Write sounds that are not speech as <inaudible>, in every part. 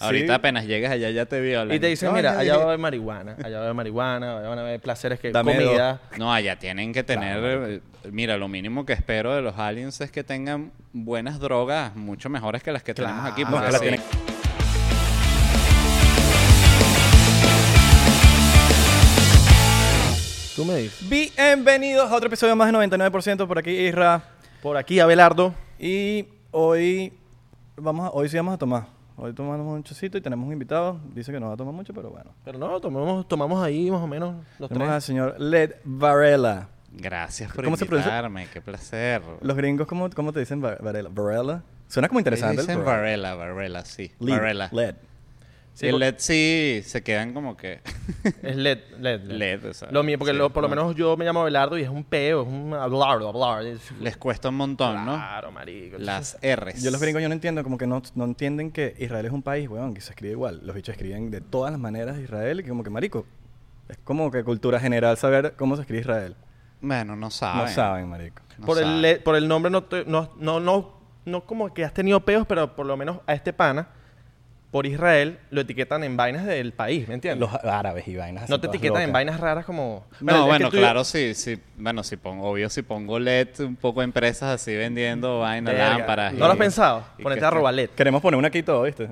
Ahorita apenas llegas allá ya te violan. Y te dicen, No, mira, allá va a haber marihuana, allá va a haber marihuana, allá van a haber placeres que Dame comida. No, allá tienen que tener... eh, Mira, lo mínimo que espero de los aliens es que tengan buenas drogas, mucho mejores que las que tenemos aquí. Porque que la sí. tienen- Tú me dices. Bienvenidos a otro episodio más de 99% por aquí, Isra. Por aquí, Abelardo. Y hoy vamos a, hoy sí vamos a tomar. Hoy tomamos un chocito y tenemos un invitado. Dice que no va a tomar mucho, pero bueno. Pero no, tomamos, tomamos ahí más o menos los Tenemos al señor Led Varela. Gracias por ¿Cómo invitarme, qué placer. Los gringos, ¿cómo, cómo te dicen Va- Varela? Varela. Suena como interesante. Dicen. Varela, Varela, sí. Varela. Led. Sí, por- LED sí se quedan como que... <laughs> Es LED, LED. LED, o sea, Lo mío, porque sí, lo- por lo no. menos yo me llamo Abelardo y es un peo, es un hablar, hablar. Es- <laughs> Les cuesta un montón, ¿no? Claro, marico. Las R's. Yo los gringos yo no entiendo, como que no, no entienden que Israel es un país, weón, que se escribe igual. Los bichos escriben de todas las maneras Israel y como que marico. Es como que cultura general saber cómo se escribe Israel. Bueno, no saben. No saben, marico. No por, el, saben. le- por el nombre no, te- no, no, no, no como que has tenido peos, pero por lo menos a este pana, por Israel, lo etiquetan en vainas del país, ¿me entiendes? Los árabes y vainas así no te etiquetan en vainas raras como... No, bueno, claro, sí, sí. Bueno, si pongo, obvio, si pongo LED, un poco empresas así vendiendo vainas, Verga. lámparas. ¿No y- lo has pensado? y Ponerte que- a robar LED. Queremos poner una aquí todo, ¿viste?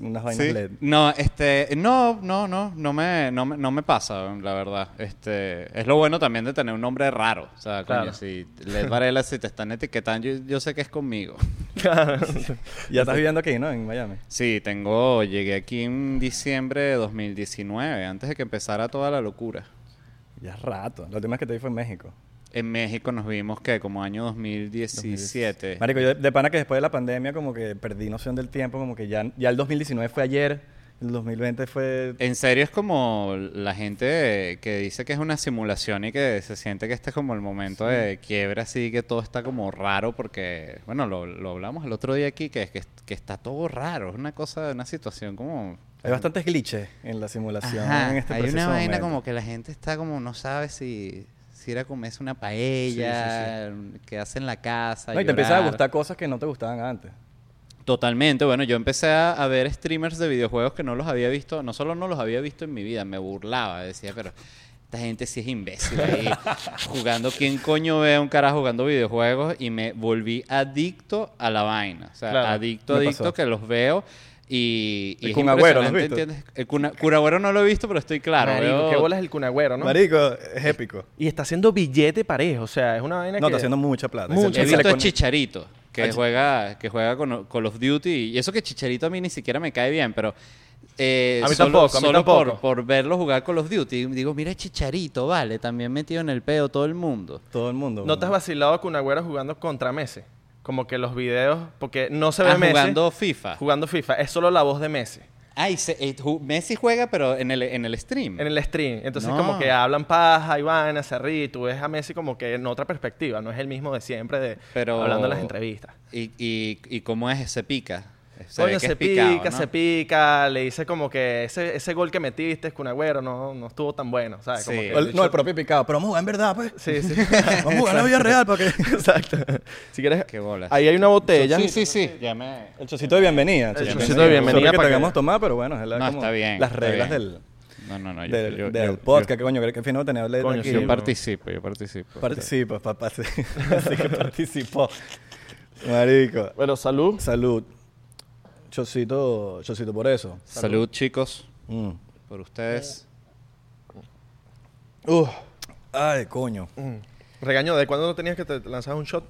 Unas vainas Sí. LED. No, este, no, no, no, no me, no me, no me pasa, la verdad. Este, es lo bueno también de tener un nombre raro. O sea, coño, Claro. si LED Varela, si te están etiquetando, yo, yo sé que es conmigo. <laughs> Ya estás viviendo aquí, ¿no? En Miami. Sí, tengo, llegué aquí en diciembre de 2019, antes de que empezara toda la locura. Ya es rato. La última vez que te vi fue en México. En México nos vimos que como año 2017. Marico, yo de, de pana que después de la pandemia como que perdí noción del tiempo, como que ya, ya el 2019 fue ayer, el 2020 fue... En serio es como la gente que dice que es una simulación y que se siente que este es como el momento de quiebra, así que todo está como raro porque, bueno, lo, lo hablamos el otro día aquí, que, que, que está todo raro, es una cosa, una situación como... Hay bastantes glitches en la simulación Ajá, en este hay una vaina momento. como que la gente está como no sabe si, si ir a comerse una paella, que hace en la casa. No, y te empiezan a gustar cosas que no te gustaban antes. Totalmente, bueno, yo empecé a, a ver streamers de videojuegos que no los había visto, no solo no los había visto en mi vida, me burlaba, decía, pero esta gente sí es imbécil ahí <laughs> jugando, ¿quién coño ve a un cara jugando videojuegos? Y me volví adicto a la vaina, o sea, Claro, adicto, adicto pasó. que los veo y... y El es Kun Agüero, ¿lo has impresionante, visto? ¿entiendes? El Kun- Kun Agüero no lo he visto, pero estoy claro. Marico, veo- qué bola es el cunagüero, ¿no? Marico, es épico. Y está haciendo billete parejo, o sea, es una vaina No, que... está haciendo mucha plata. Mucha He visto con- Chicharito, que juega, que juega con Call of Duty. Y eso que Chicharito a mí ni siquiera me cae bien, pero. eh, A mí solo, tampoco, a mí solo tampoco. Por, por verlo jugar Call of Duty. Digo, mira Chicharito, vale, también metido en el pedo todo el mundo. Todo el mundo. ¿No te has vacilado a Cunagüero jugando contra Messi? Como que los videos, porque no se ve Ah, Messi jugando FIFA. jugando FIFA, es solo la voz de Messi Ay, se- eh, Messi juega, pero en el, en el stream. en el stream. Entonces No. como que hablan paja ríe, y tú ves a Messi como que en otra perspectiva, no es el mismo de siempre de Pero- hablando en las entrevistas. ¿Y, y, y cómo es? Se pica. Se Coño, que se picado, pica, ¿no? se pica, le dice como que ese, ese gol que metiste, Cunagüero, no, no estuvo tan bueno, ¿sabes? Como Sí. que O el- bicho- no, el propio picado. Pero vamos a jugar en verdad, pues. Sí, sí. <laughs> <laughs> Vamos a jugar en la vida real para que... Exacto. Si quieres, Qué bolas. ahí hay una botella. Sí, sí, sí. Ya me... El chocito de bienvenida. El chocito de bienvenida Sorry que para te que- hagamos tomar, pero bueno, es la- No, como está bien, las está reglas bien. del, No, no, no. yo- del, yo- del yo- podcast. yo- que coño, que fino tener Led Coño, aquí. sí, Yo yo- participo, yo participo. Participa, papá. Sí. <laughs> Así que participó. Marico. Bueno, salud. Salud. Chocito, chocito por eso. Salud, chicos, Mm. por ustedes. Uf. Ay, coño. Mm. Regaño, ¿de cuándo no tenías que te lanzar un shot?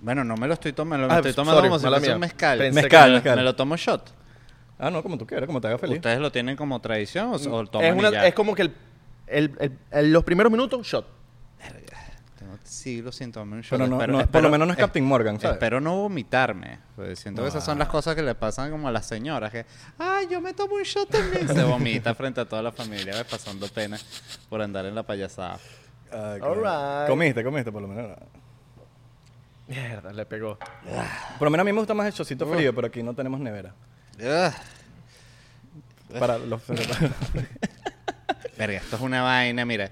Bueno, no me lo estoy tomando, me Ah, lo estoy tomando sorry, como si mala fuese mía. un mezcal. Mezcal, me, lo- mezcal. me lo tomo shot. Ah, no, como tú quieras, como te haga feliz. ¿Ustedes lo tienen como tradición o, o toman Es, una- y ya? es como que el, el- el- el- los primeros minutos, shot. Siglos sin tomar un shot. Pero no- Espero- no- por lo menos no es es- Captain Morgan, ¿sabes? Espero no vomitarme. Pues siento que esas son las cosas que le pasan como a las señoras. Que, ay, yo me tomo un shot también. Se vomita frente a toda la familia, ¿ves? pasando pena por andar en la payasada. Ah. Comiste, comiste, por lo menos. Mierda, le pegó. Por lo menos a mí me gusta más el chocito frío, pero aquí no tenemos nevera. Para los... <laughs> Verga, esto es una vaina, mira.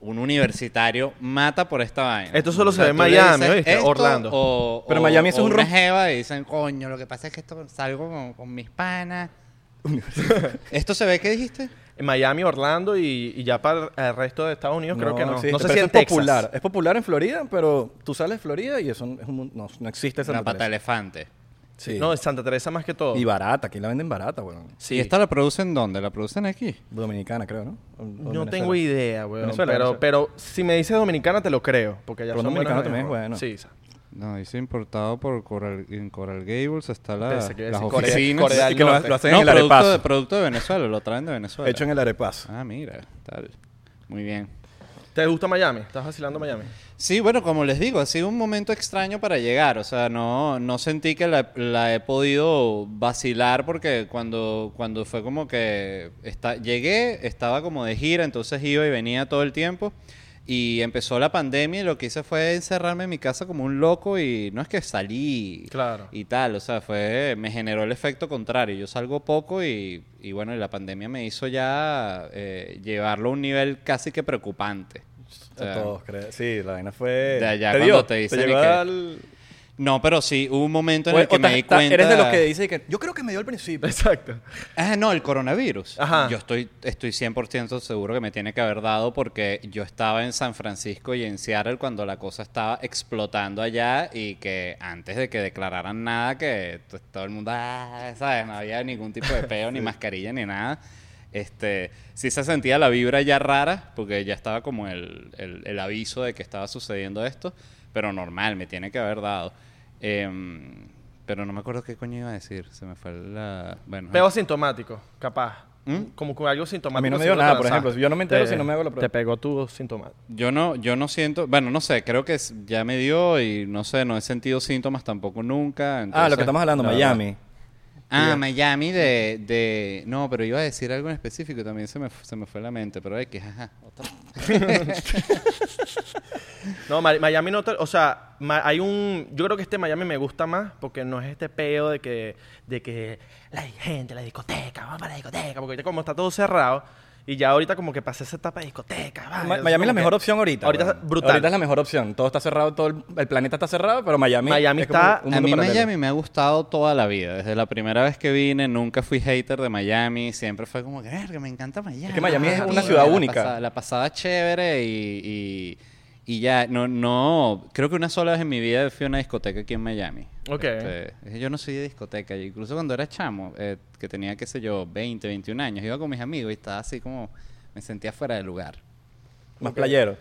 Un universitario mata por esta vaina. Esto solo O se ve en Miami, ¿oíste? Orlando. O, Pero o- Miami es un una jeva y dicen, coño, lo que pasa es que esto salgo con, con mis panas <laughs> ¿Esto se ve que dijiste? En Miami, Orlando y, y ya para el resto de Estados Unidos creo que no. existe, no sé pero si en es Texas. popular. Es popular en Florida, pero tú sales de Florida y eso es un mun- no, no existe esa Una pata de elefante. Sí. No, en Santa Teresa más que todo. y barata, aquí la venden barata, weón. Sí. ¿Y esta la producen dónde? ¿La producen aquí? Dominicana, creo, ¿no? O- o No Venezuela. tengo idea, weón. Venezuela, pero, Venezuela. pero si me dices dominicana, te lo creo. Porque ya Pero son dominicano buenos también es en- bueno. Sí, sa- No, dice importado por Coral, en Coral Gables. Está la, Pensé que iba a las decir Corea- oficinas. Corea del Y que lo, Norte. lo hacen no, en el producto arepazo. de, producto de Venezuela, lo traen de Venezuela. Hecho en el arepazo. Ah, mira, tal. Muy bien. ¿Te gusta Miami? ¿Estás vacilando Miami? Sí, bueno, como les digo, ha sido un momento extraño para llegar. O sea, no, no sentí que la, la he podido vacilar porque cuando, cuando fue como que está, llegué, estaba como de gira, entonces iba y venía todo el tiempo. Y empezó la pandemia y lo que hice fue encerrarme en mi casa como un loco y no es que salí Claro. y tal, o sea, fue me generó el efecto contrario. Yo salgo poco y, y bueno, y la pandemia me hizo ya eh, llevarlo a un nivel casi que preocupante. O sea, todos, creo. Sí, la vaina fue... De allá ¿Te cuando dio? te dicen llegó y que- al- No, pero sí, hubo un momento en O- el que o me ta- di ta- cuenta. Eres de los que dice que yo creo que me dio al principio. Exacto. Ah, no, el coronavirus. Ajá. Yo estoy, estoy 100% seguro que me tiene que haber dado porque yo estaba en San Francisco y en Seattle cuando la cosa estaba explotando allá y que antes de que declararan nada, que todo el mundo, ah, ¿sabes? No había ningún tipo de peo, ni <laughs> mascarilla, ni nada. Este, sí se sentía la vibra ya rara porque ya estaba como el, el- el aviso de que estaba sucediendo esto, pero normal, me tiene que haber dado. Em, pero no me acuerdo qué coño iba a decir, se me fue la... Bueno, Peo asintomático, capaz. ¿Mm? Como con algo sintomático. A mí no me dio nada, por ejemplo. Yo no me entero Te- si no me hago la prueba. Te pegó tu sintomático. Yo no, yo no siento, bueno, no sé, creo que ya me dio y no sé, no he sentido síntomas tampoco nunca. Ah, lo que estamos hablando, la Miami. verdad. Ah, Miami de, de, no, pero iba a decir algo en específico y también se me, se me fue la mente, pero es que, ajá, otra. <laughs> No, Mi- Miami no te- O sea, ma- hay un... Yo creo que este Miami me gusta más porque no es este peo de que... De que la gente, la discoteca, vamos para la discoteca. Porque ahorita como está todo cerrado y ya ahorita como que pasé esa etapa de discoteca. vale, Ma- entonces Miami es la mejor que- opción ahorita. Ahorita es brutal. Ahorita es la mejor opción. Todo está cerrado, todo el, el planeta está cerrado, pero Miami. Miami es como está- un A mundo mí paralelo. Miami me ha gustado toda la vida. Desde la primera vez que vine, nunca fui hater de Miami. Siempre fue como que, "Verga, me encanta Miami. Es que Miami es una tío, ciudad la única. la pasaba chévere y, y, y ya, no, no, creo que una sola vez en mi vida fui a una discoteca aquí en Miami. Ok. Este, yo no soy de discoteca. y Incluso cuando era chamo, eh, que tenía, qué sé yo, 20, 21 años, iba con mis amigos y estaba así como, me sentía fuera de lugar. Más playero.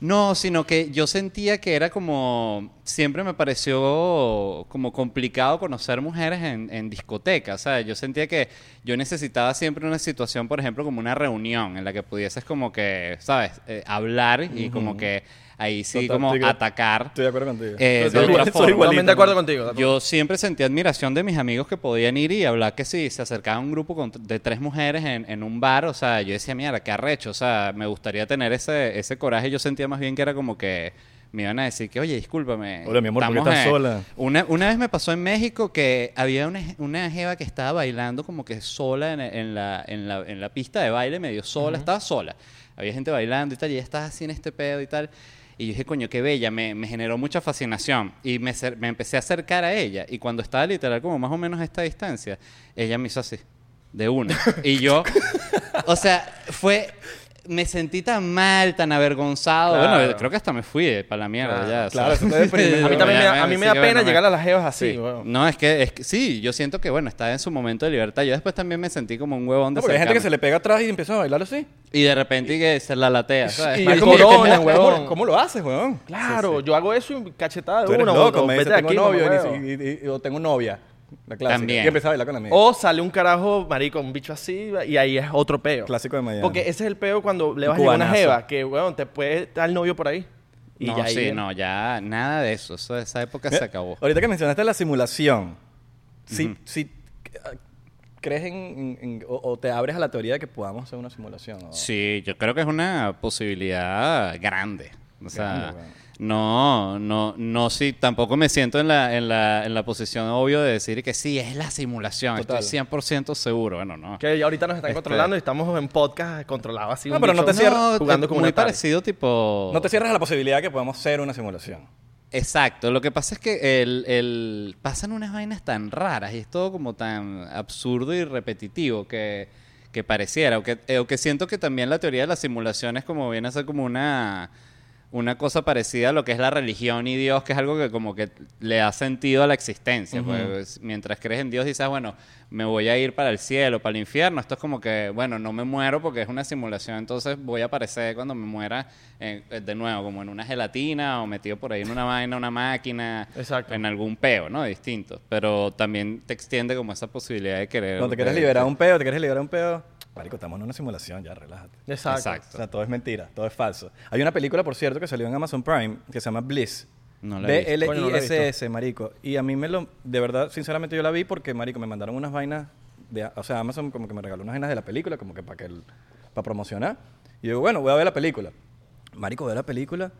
No, sino que yo sentía que era como, siempre me pareció como complicado conocer mujeres en, en discotecas, ¿sabes? Yo sentía que yo necesitaba siempre una situación, por ejemplo, como una reunión en la que pudieses como que, ¿sabes? Eh, hablar y como que ahí sí Total, como atacar. Estoy de acuerdo contigo. Eh, de Soy otra igual- soy forma. igualito. Totalmente de acuerdo contigo. Yo siempre sentí admiración de mis amigos que podían ir y hablar que si se acercaba un grupo con- de tres mujeres en, en un bar, o sea, yo decía, mira, qué arrecho, o sea, me gustaría tener ese, ese coraje. Yo sentía más bien que era como que me iban a decir que, oye, discúlpame. Hola, mi amor, ¿por qué estás en-". sola? Una, una vez me pasó en México que había una, una jeva que estaba bailando como que sola en, en la, en, la, en la pista de baile, medio sola, estaba sola. Había gente bailando y tal, y ella estaba así en este pedo y tal. Y yo dije, coño, qué bella, me, generó mucha fascinación. Y me, me empecé a acercar a ella. Y cuando estaba literal como más o menos a esta distancia, ella me hizo así, de una. y yo, o sea, fue... Me sentí tan mal, tan avergonzado. Claro. Bueno, creo que hasta me fui para la mierda Claro, ya. claro, sea. eso te <laughs> deprime. A mí también me da, a mí me da Sí, pena bueno, llegar a las jevas así, Sí. weón. no, es que, es que sí, yo siento que, bueno, estaba en su momento de libertad. Yo después también me sentí como un huevón de No, porque hay gente que se le pega atrás y empieza a bailar así. Y de repente que se la latea, ¿sabes? Y es como <laughs> corona, ¿cómo- huevón. ¿cómo, ¿Cómo lo haces, weón? Claro, yo hago eso y cachetada de Tú eres uno. loco, o- me dice, tengo aquí, novio y, y- y- o tengo novia. La clásica. También. Y empieza a bailar con la amiga. O sale un carajo, marico, un bicho así, y ahí es otro peo. Clásico de Miami. Porque ese es el peo cuando le vas a llevar una jeva, que, weón, te puede dar el novio por ahí. Y no, ya sí, viene. no, ya nada de eso. eso esa época se Mira, acabó. Ahorita que mencionaste la simulación, si, eh, crees en, en- en- o, o te abres a la teoría de que podamos hacer una simulación. ¿o? Sí, yo creo que es una posibilidad grande. O sea, Grande. No, no, no, sí, tampoco me siento en la, en la, en la posición obvio de decir que sí, es la simulación. Total. Estoy 100% seguro. Bueno, no. Que ya ahorita nos están Este- controlando y estamos en podcast controlados así. No, pero no te cierras- No, jugando es como muy parecido tipo... No te cierras a la posibilidad de que podamos ser una simulación. Exacto, lo que pasa es que el, el- pasan unas vainas tan raras y es todo como tan absurdo y repetitivo que, que pareciera, o que, eh, o que siento que también la teoría de las simulaciones como viene a ser como una, una cosa parecida a lo que es la religión y Dios, que es algo que como que le da sentido a la existencia. pues, mientras crees en Dios dices, bueno, me voy a ir para el cielo, para el infierno, esto es como que, bueno, no me muero porque es una simulación, entonces voy a aparecer cuando me muera eh, eh, de nuevo, como en una gelatina o metido por ahí en una vaina, una máquina, Exacto. en algún peo, ¿no? Distinto. Pero también te extiende como esa posibilidad de querer... Cuando te quieres liberar un peo, te quieres liberar un peo. Marico, estamos en una simulación, ya, relájate. Exacto. Exacto. O sea, todo es mentira, todo es falso. Hay una película, por cierto, que salió en Amazon Prime que se llama Bliss. No la he visto. Coño, no la he B-L-I-S-S, marico. Y a mí me lo... De verdad, sinceramente, yo la vi porque, marico, me mandaron unas vainas... De, o sea, Amazon como que me regaló unas vainas de la película, como que para que... el- Para promocionar. Y yo digo, bueno, voy a ver la película. Marico, veo la película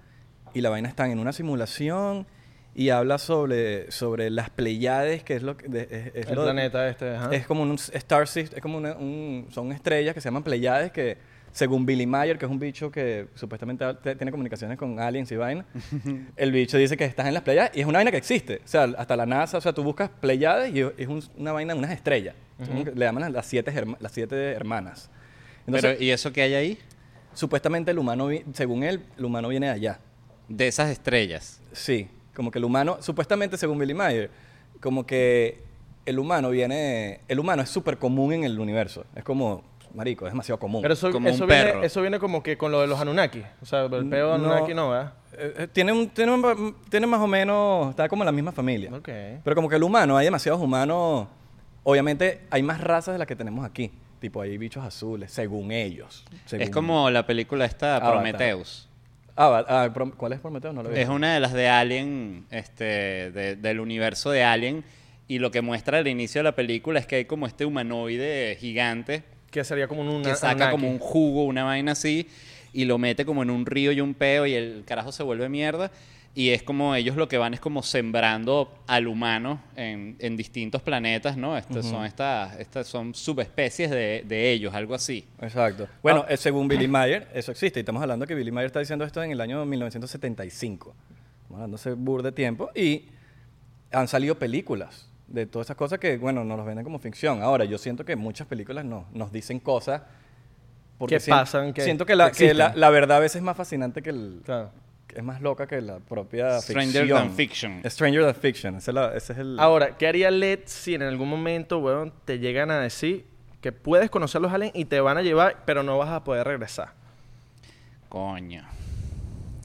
y la vaina está en una simulación y habla sobre, sobre las Pleiades, que es lo que... de- es- es El lo- planeta este, es como un star system, es como una- un, son estrellas que se llaman Pleiades que según Billy Mayer, que es un bicho que supuestamente tiene comunicaciones con aliens y vaina, <laughs> el bicho dice que estás en las Pleiades y es una vaina que existe. O sea, hasta la NASA, o sea, tú buscas Pleiades y es un- una vaina, unas estrellas. Le llaman las siete, herma- las siete hermanas. Entonces, Pero, ¿y eso que hay ahí? supuestamente el humano, según él, el humano viene de allá. De esas estrellas. Sí, como que el humano, supuestamente según Billy Mayer, como que el humano viene, el humano es súper común en el universo. Es como, marico, es demasiado común. Pero eso, Como eso, un viene, perro. eso viene como que con lo de los Anunnaki. O sea, el peo de No. Anunnaki no, ¿verdad? Eh, eh, tiene, un, tiene, un- tiene más o menos, está como en la misma familia. Ok. Pero como que el humano, hay demasiados humanos, obviamente hay más razas de las que tenemos aquí. Tipo, hay bichos azules, según ellos. según- Es como la película esta, Avatar. Prometheus. Ah, ah, ¿Cuál es Prometeo? No lo vi. Es una de las de Alien, este, de- del universo de Alien. Y lo que muestra al inicio de la película es que hay como este humanoide gigante Que sería como un que saca como un jugo, una vaina así, y lo mete como en un río y un peo, y el carajo se vuelve mierda. Y es como ellos lo que van es como sembrando al humano en, en distintos planetas, ¿no? Este, Son estas, estas son subespecies de, de ellos, algo así. Exacto. Bueno, eh, según Billy Mayer, eso existe. Y estamos hablando que Billy Mayer está diciendo esto en el año 1975. Estamos hablando hace bur de tiempo. Y han salido películas de todas esas cosas que, bueno, nos los venden como ficción. Ahora, yo siento que muchas películas no, nos dicen cosas... Que sien- pasan, que- siento que, la, que que la, la verdad a veces es más fascinante que el... Claro. Es más loca que la propia Stranger ficción. than fiction. Stranger than fiction. Ese es, la- ese es el... Ahora, ¿qué haría LED si en algún momento, weón, te llegan a decir que puedes conocer los aliens y te van a llevar, pero no vas a poder regresar? Coño.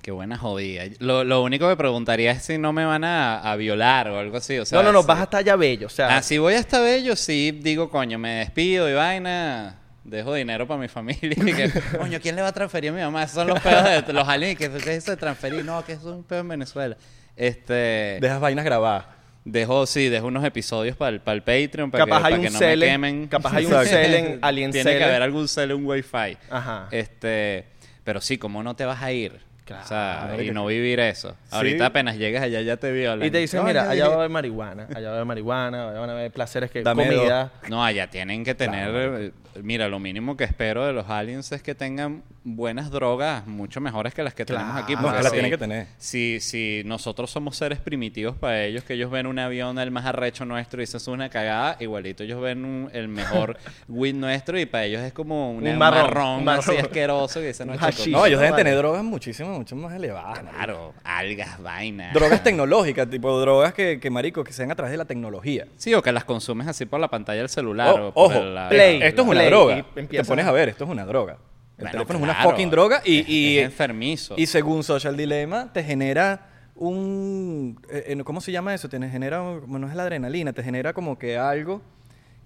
Qué buena jodida. Lo, lo único que preguntaría es si no me van a, a violar o algo así. O sea, no, no, no, si- vas hasta allá bello. O sea, Ah, si voy hasta Bello, sí digo, coño, me despido y vaina, dejo dinero para mi familia. Y que, <laughs> coño, ¿quién le va a transferir a mi mamá? Esos son los pedos de los aliens. ¿Qué, es eso de transferir? No, que eso es un pedo en Venezuela. Este, Dejas vainas grabadas. dejo, sí, dejo unos episodios para el, para el Patreon, para capaz que, hay para un que no cel, me en- quemen. capaz hay un Exacto. cel en Alien Tiene que haber algún cel, un wifi. Ajá. Este, pero sí, ¿cómo no te vas a ir? Claro, o sea, y no vivir eso. Ahorita apenas llegas allá ya te violan. Y te dicen, No, mira, allá va a haber marihuana, allá va a haber marihuana, allá van a haber placeres que Dame comida. No, allá tienen que tener. Claro, eh, mira, lo mínimo que espero de los aliens es que tengan buenas drogas, mucho mejores que las que tenemos Claro. aquí. No, porque que las si- tienen que tener. Si, si nosotros somos seres primitivos para ellos, que ellos ven un avión el más arrecho nuestro y eso es una cagada, igualito ellos ven un- el mejor <laughs> weed nuestro y para ellos es como un, marrón, marrón, un así marrón. asqueroso que dicen, no, chicos. No, ellos deben tener drogas muchísimo, mucho más elevadas. Claro, algas, vainas. Drogas tecnológicas, tipo drogas que, que, marico, que sean a través de la tecnología. Sí, o que las consumes así por la pantalla del celular. O- o por ojo, la- Play. esto es una Play, droga. y Te pones a ver, esto es una droga. El Bueno, teléfono es una fucking droga y, es- y, es enfermizo. y según Social Dilemma te genera un... eh, eh, ¿Cómo se llama eso? Te genera, como no es la adrenalina, te genera como que algo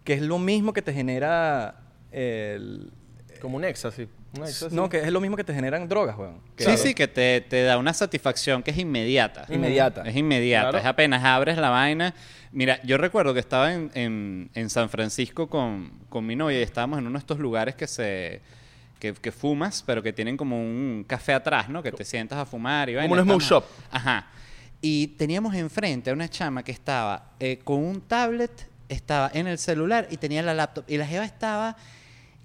que es lo mismo que te genera el... Como un éxtasis. No, que es lo mismo que te generan drogas, weón. Sí, sí, que te, te da una satisfacción que es inmediata. Inmediata. Es inmediata. Claro. Es apenas abres la vaina. Mira, yo recuerdo que estaba en, en- en San Francisco con, con mi novia y estábamos en uno de estos lugares que se... Que, que fumas, pero que tienen como un café atrás, ¿no? Que te sientas a fumar y Como un smoke shop. Ajá. Y teníamos enfrente a una chama que estaba eh, con un tablet, estaba en el celular y tenía la laptop. Y la jeva estaba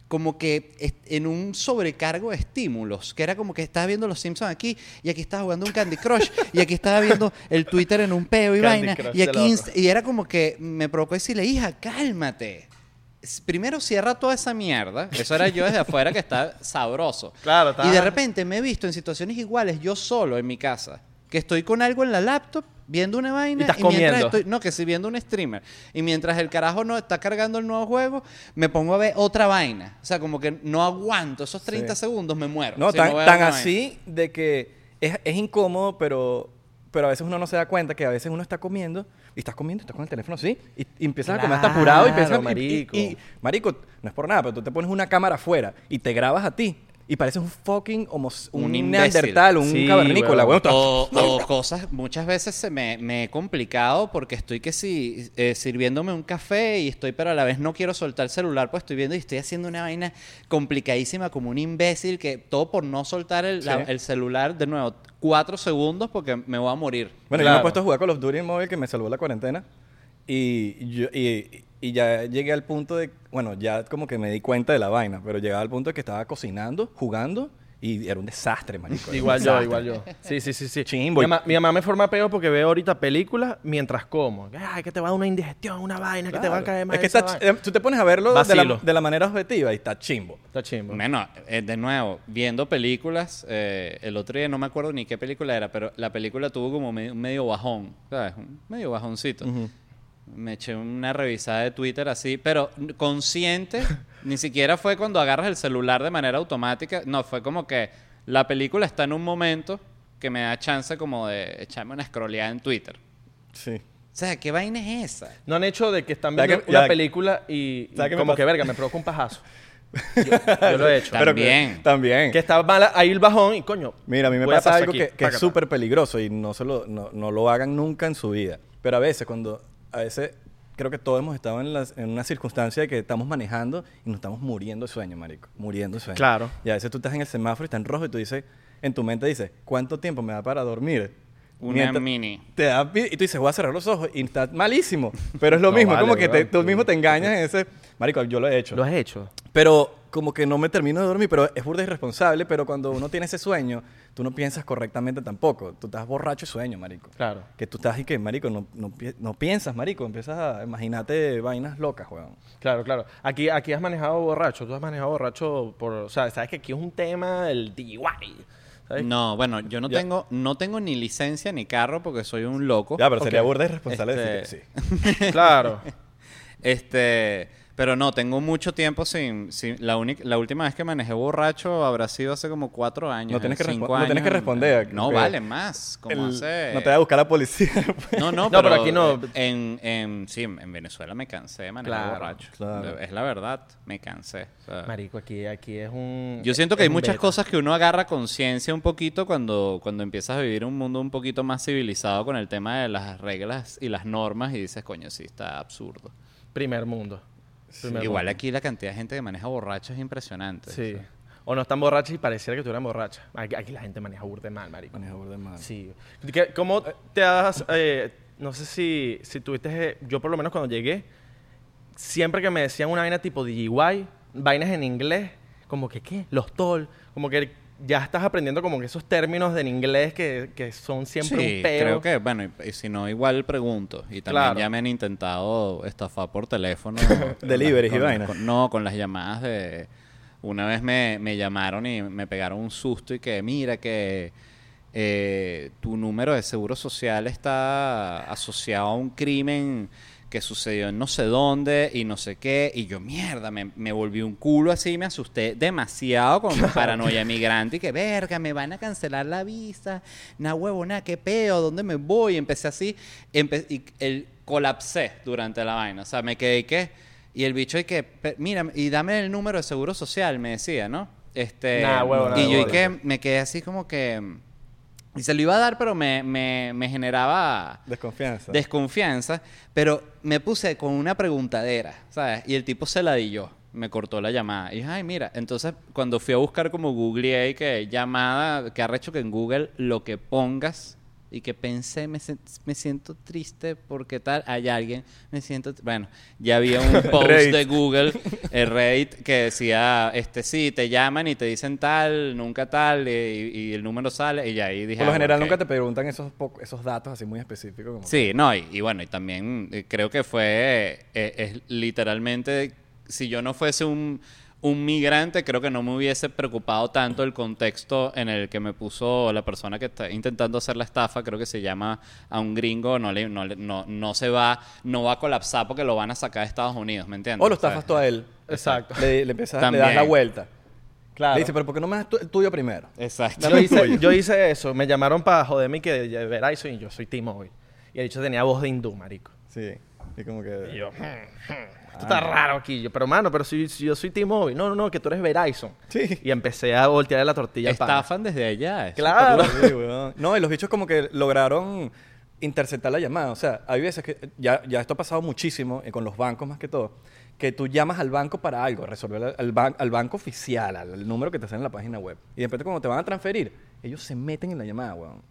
como que en un sobrecargo de estímulos, que era como que estaba viendo Los Simpsons aquí, y aquí estaba jugando un Candy Crush, y aquí estaba viendo el Twitter en un peo y Candy vaina, Crush y aquí y era como que me provocó decirle, hija, cálmate. Primero cierra toda esa mierda. Eso era yo desde afuera que está sabroso. <laughs> Claro, Y estaba- de repente me he visto en situaciones iguales, yo solo en mi casa, que estoy con algo en la laptop, viendo una vaina. Y estás mientras comiendo. estoy- no, que estoy viendo un streamer. Y mientras el carajo no está cargando el nuevo juego, me pongo a ver otra vaina. O sea, como que no aguanto esos 30 Sí. segundos, me muero. No, si tan, así de que es, es incómodo, pero, pero a veces uno no se da cuenta que a veces uno está comiendo y estás comiendo y estás con el teléfono así y, y empiezas a comer hasta apurado y Claro, piensas... marico. Y, y- marico, no es por nada, pero tú te pones una cámara afuera y te grabas a ti y pareces un fucking homo, un, neandertal, un Sí, cavernícola, weón. O, <laughs> o cosas, muchas veces se me, me he complicado porque estoy que sí, eh, sirviéndome un café y estoy, pero a la vez no quiero soltar el celular, pues estoy viendo y estoy haciendo una vaina complicadísima como un imbécil que todo por no soltar el, la- Sí. el celular de nuevo cuatro segundos porque me voy a morir. Bueno, yo me he puesto a jugar Call of Duty en móvil que me salvó la cuarentena. Y, yo, y, y ya llegué al punto de. Bueno, ya como que me di cuenta de la vaina, pero llegaba al punto de que estaba cocinando, jugando, y era un desastre, marico. Igual yo, desastre. igual yo. Sí, sí, sí, sí. Chimbo. Mi mamá, mi mamá me forma peo porque veo ahorita películas mientras como. Ay, que te va a dar una indigestión, una vaina, que te va a caer mal. Es que esa está, ch- vaina. eh, tú te pones a verlo de la, Vacilo. de la manera objetiva y está chimbo. Está chimbo. Bueno, eh, de nuevo, viendo películas, eh, el otro día no me acuerdo ni qué película era, pero la película tuvo como un medio bajón, ¿sabes? Un medio bajoncito. Me eché una revisada de Twitter así, pero consciente, <laughs> ni siquiera fue cuando agarras el celular de manera automática, no, fue como que la película está en un momento que me da chance como de echarme una scrolleada en Twitter. Sí. O sea, ¿qué vaina es esa? No han hecho de que están ¿Sabes viendo una Ya- película y, y ¿Sabes qué me como que verga, me provoca un pajazo. <laughs> Yo, yo lo he hecho. También. que- también. Que está mala, ahí el bajón y coño. Mira, a mí me pasa algo aquí, que, que es súper peligroso y no, se lo, no, no lo hagan nunca en su vida. Pero a veces, cuando. A veces, creo que todos hemos estado en, las- en una circunstancia de que estamos manejando y nos estamos muriendo de sueño, marico. Muriendo de sueño. Claro. Y a veces tú estás en el semáforo y está en rojo y tú dices. En tu mente dices, ¿cuánto tiempo me da para dormir? Una Mientras- mini. Te da, y tú dices, voy a cerrar los ojos y está malísimo. Pero es lo <laughs> No mismo, vale, como que te- tú mismo te engañas en ese. Marico, yo lo he hecho. ¿Lo has hecho? Pero como que no me termino de dormir, pero es burda irresponsable, pero cuando uno tiene ese sueño, tú no piensas correctamente tampoco. Tú estás borracho y sueño, marico. Claro. Que tú estás y que, marico, no, no, pi- no piensas, marico. Empiezas a imaginarte vainas locas, weón. Claro, claro. Aquí, aquí has manejado borracho. Tú has manejado borracho por... O sea, sabes que aquí es un tema del DIY. ¿sabes? No, bueno, yo no Ya. tengo, no tengo ni licencia ni carro porque soy un loco. Ya, pero sería burda irresponsable Este- decir que sí. <laughs> Claro. Este, pero no, tengo mucho tiempo sin, sin la única, la última vez que manejé borracho habrá sido hace como cuatro años. No tienes que cinco respo- no tienes que años. responder, No, vale, más. Como El- hace... No te va a buscar la policía. <laughs> No, no, No, pero, pero aquí no. En, en, sí, en Venezuela me cansé de manejar Claro, borracho. claro. Es la verdad, me cansé. o sea, Marico, aquí, aquí es un... yo siento que hay muchas beta. cosas que uno agarra conciencia un poquito cuando, cuando empiezas a vivir un mundo un poquito más civilizado con el tema de las reglas y las normas y dices, coño, sí, está absurdo. Primer mundo. Igual aquí la cantidad de gente que maneja borracho es impresionante. Sí. O no están borrachos y pareciera que tú eras borracha. Aquí, aquí la gente maneja burde mal, marico. Maneja burda de mal. Sí. ¿Qué- ¿Cómo te has... eh, no sé si, si tuviste... eh, Yo por lo menos cuando llegué, siempre que me decían una vaina tipo DIY, vainas en inglés, como que, ¿qué? Los toll, como que ya estás aprendiendo como que esos términos en inglés que, que son siempre Sí, un peo. creo que, bueno, y, y si no, igual pregunto. Y también Claro. ya me han intentado estafar por teléfono. <laughs> Deliveries y vainas. no, con las llamadas de... Una vez me, me llamaron y me pegaron un susto y que, mira, que eh, tu número de seguro social está asociado a un crimen que sucedió en no sé dónde y no sé qué. Y yo, mierda, me, me volví un culo así, me asusté demasiado con paranoia migrante y que, verga, me van a cancelar la visa. Na huevo, na, qué peo, ¿dónde me voy? Empecé así, empe- y el, colapsé durante la vaina. O sea, me quedé que... Y el bicho y que, "Pe- mira, y dame el número de seguro social, me decía, ¿no? Este, Nah, huevo, nah, y yo y que me quedé así como que... Y se lo iba a dar, pero me, me, me generaba Desconfianza. desconfianza. Pero me puse con una preguntadera, ¿sabes? Y el tipo se la di yo. Me cortó la llamada. Y dije, ay, mira. Entonces, cuando fui a buscar como googleé que llamada, que arrecho que en Google lo que pongas y que pensé, me, me siento triste porque tal, hay alguien, me siento... Bueno, ya había un <laughs> post de Google, <laughs> el Reddit, que decía, este sí, te llaman y te dicen tal, nunca tal, y, y el número sale, y ya ahí dije... Por lo ah, general nunca te preguntan esos, esos datos así muy específicos. Como Sí, no, y, y bueno, y también eh, creo que fue, eh, es literalmente, si yo no fuese un, un migrante, creo que no me hubiese preocupado tanto el contexto en el que me puso la persona que está intentando hacer la estafa, creo que se llama a un gringo, no, le, no, no, no se va, no va a colapsar porque lo van a sacar de Estados Unidos, ¿me entiendes? O lo estafas tú a él. Exacto. Le, le empiezas, le das la vuelta. Claro. Le dice, pero ¿por qué no me das tu- el tuyo primero? Exacto. Yo <laughs> hice, yo hice eso. Me llamaron para joderme que Verizon y yo soy T-Mobile. Y el dicho tenía voz de hindú, marico. Sí. Y como que... Y yo, "Hmm, hmm, esto está raro aquí. Yo, pero mano, pero si, si yo soy T-Mobile. No, no, no, que tú eres Verizon. Sí. Y empecé a voltear la tortilla al. Estafan desde allá. Claro. Sí, weón. No, y los bichos como que lograron interceptar la llamada. O sea, hay veces que ya, ya esto ha pasado muchísimo eh, con los bancos más que todo, que tú llamas al banco para algo, resolver al, al ban- al banco oficial, al, al número que te sale en la página web. Y de repente cuando te van a transferir, ellos se meten en la llamada, weón.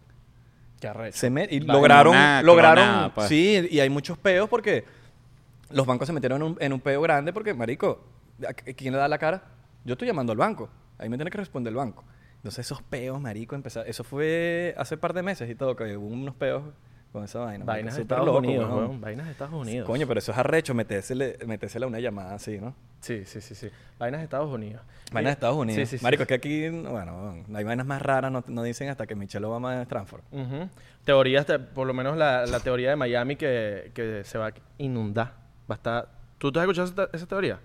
Qué arrecho. Se met- y lograron, lograron, clonada, pues. sí, y hay muchos peos porque los bancos se metieron en un, en un peo grande porque, marico, ¿a- ¿quién le da la cara? Yo estoy llamando al banco, ahí me tiene que responder el banco. Entonces esos peos, marico, empezaron, eso fue hace par de meses y todo, que hubo unos peos con esa vaina. Vainas de Estados loco, Unidos, weón. weón. Vainas de Estados Unidos. Coño, pero eso es arrecho, metérsele, metérsele a una llamada así, ¿no? Sí, sí, sí, sí. Vainas de Estados Unidos. Vainas de Estados Unidos. Sí, sí, sí. Marico, es que aquí, bueno, no hay vainas más raras, no, no dicen hasta que Michelle Obama es Stanford. Ujú. Teorías, de- por lo menos la, la teoría de Miami que, que se va a inundar. Va a estar... ¿Tú, tú has escuchado esa, esa teoría?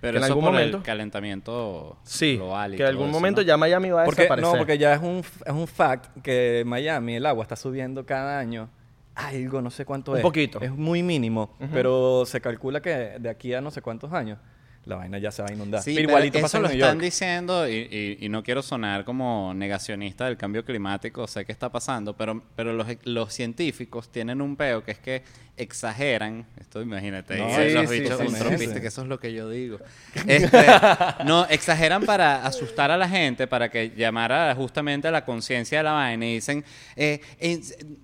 Pero que en eso algún por momento... el calentamiento Sí, global y que en algún eso, momento ¿no? ya Miami va a Porque, desaparecer. no, porque ya es un, es un fact que en Miami el agua está subiendo cada año algo, no sé cuánto Un es. poquito. Es muy mínimo, pero se calcula que de aquí a no sé cuántos años la vaina ya se va a inundar. Sí, Pero pero igualito eso pasa en lo New están York. diciendo y, y- y no quiero sonar como negacionista del cambio climático, sé que está pasando, pero, pero los, los científicos tienen un peo que es que exageran, esto imagínate, No, sí, los sí, bichos un trompista, que eso es lo que yo digo. Este, <laughs> no, exageran para asustar a la gente, para que llamara justamente a la conciencia de la vaina y dicen, eh,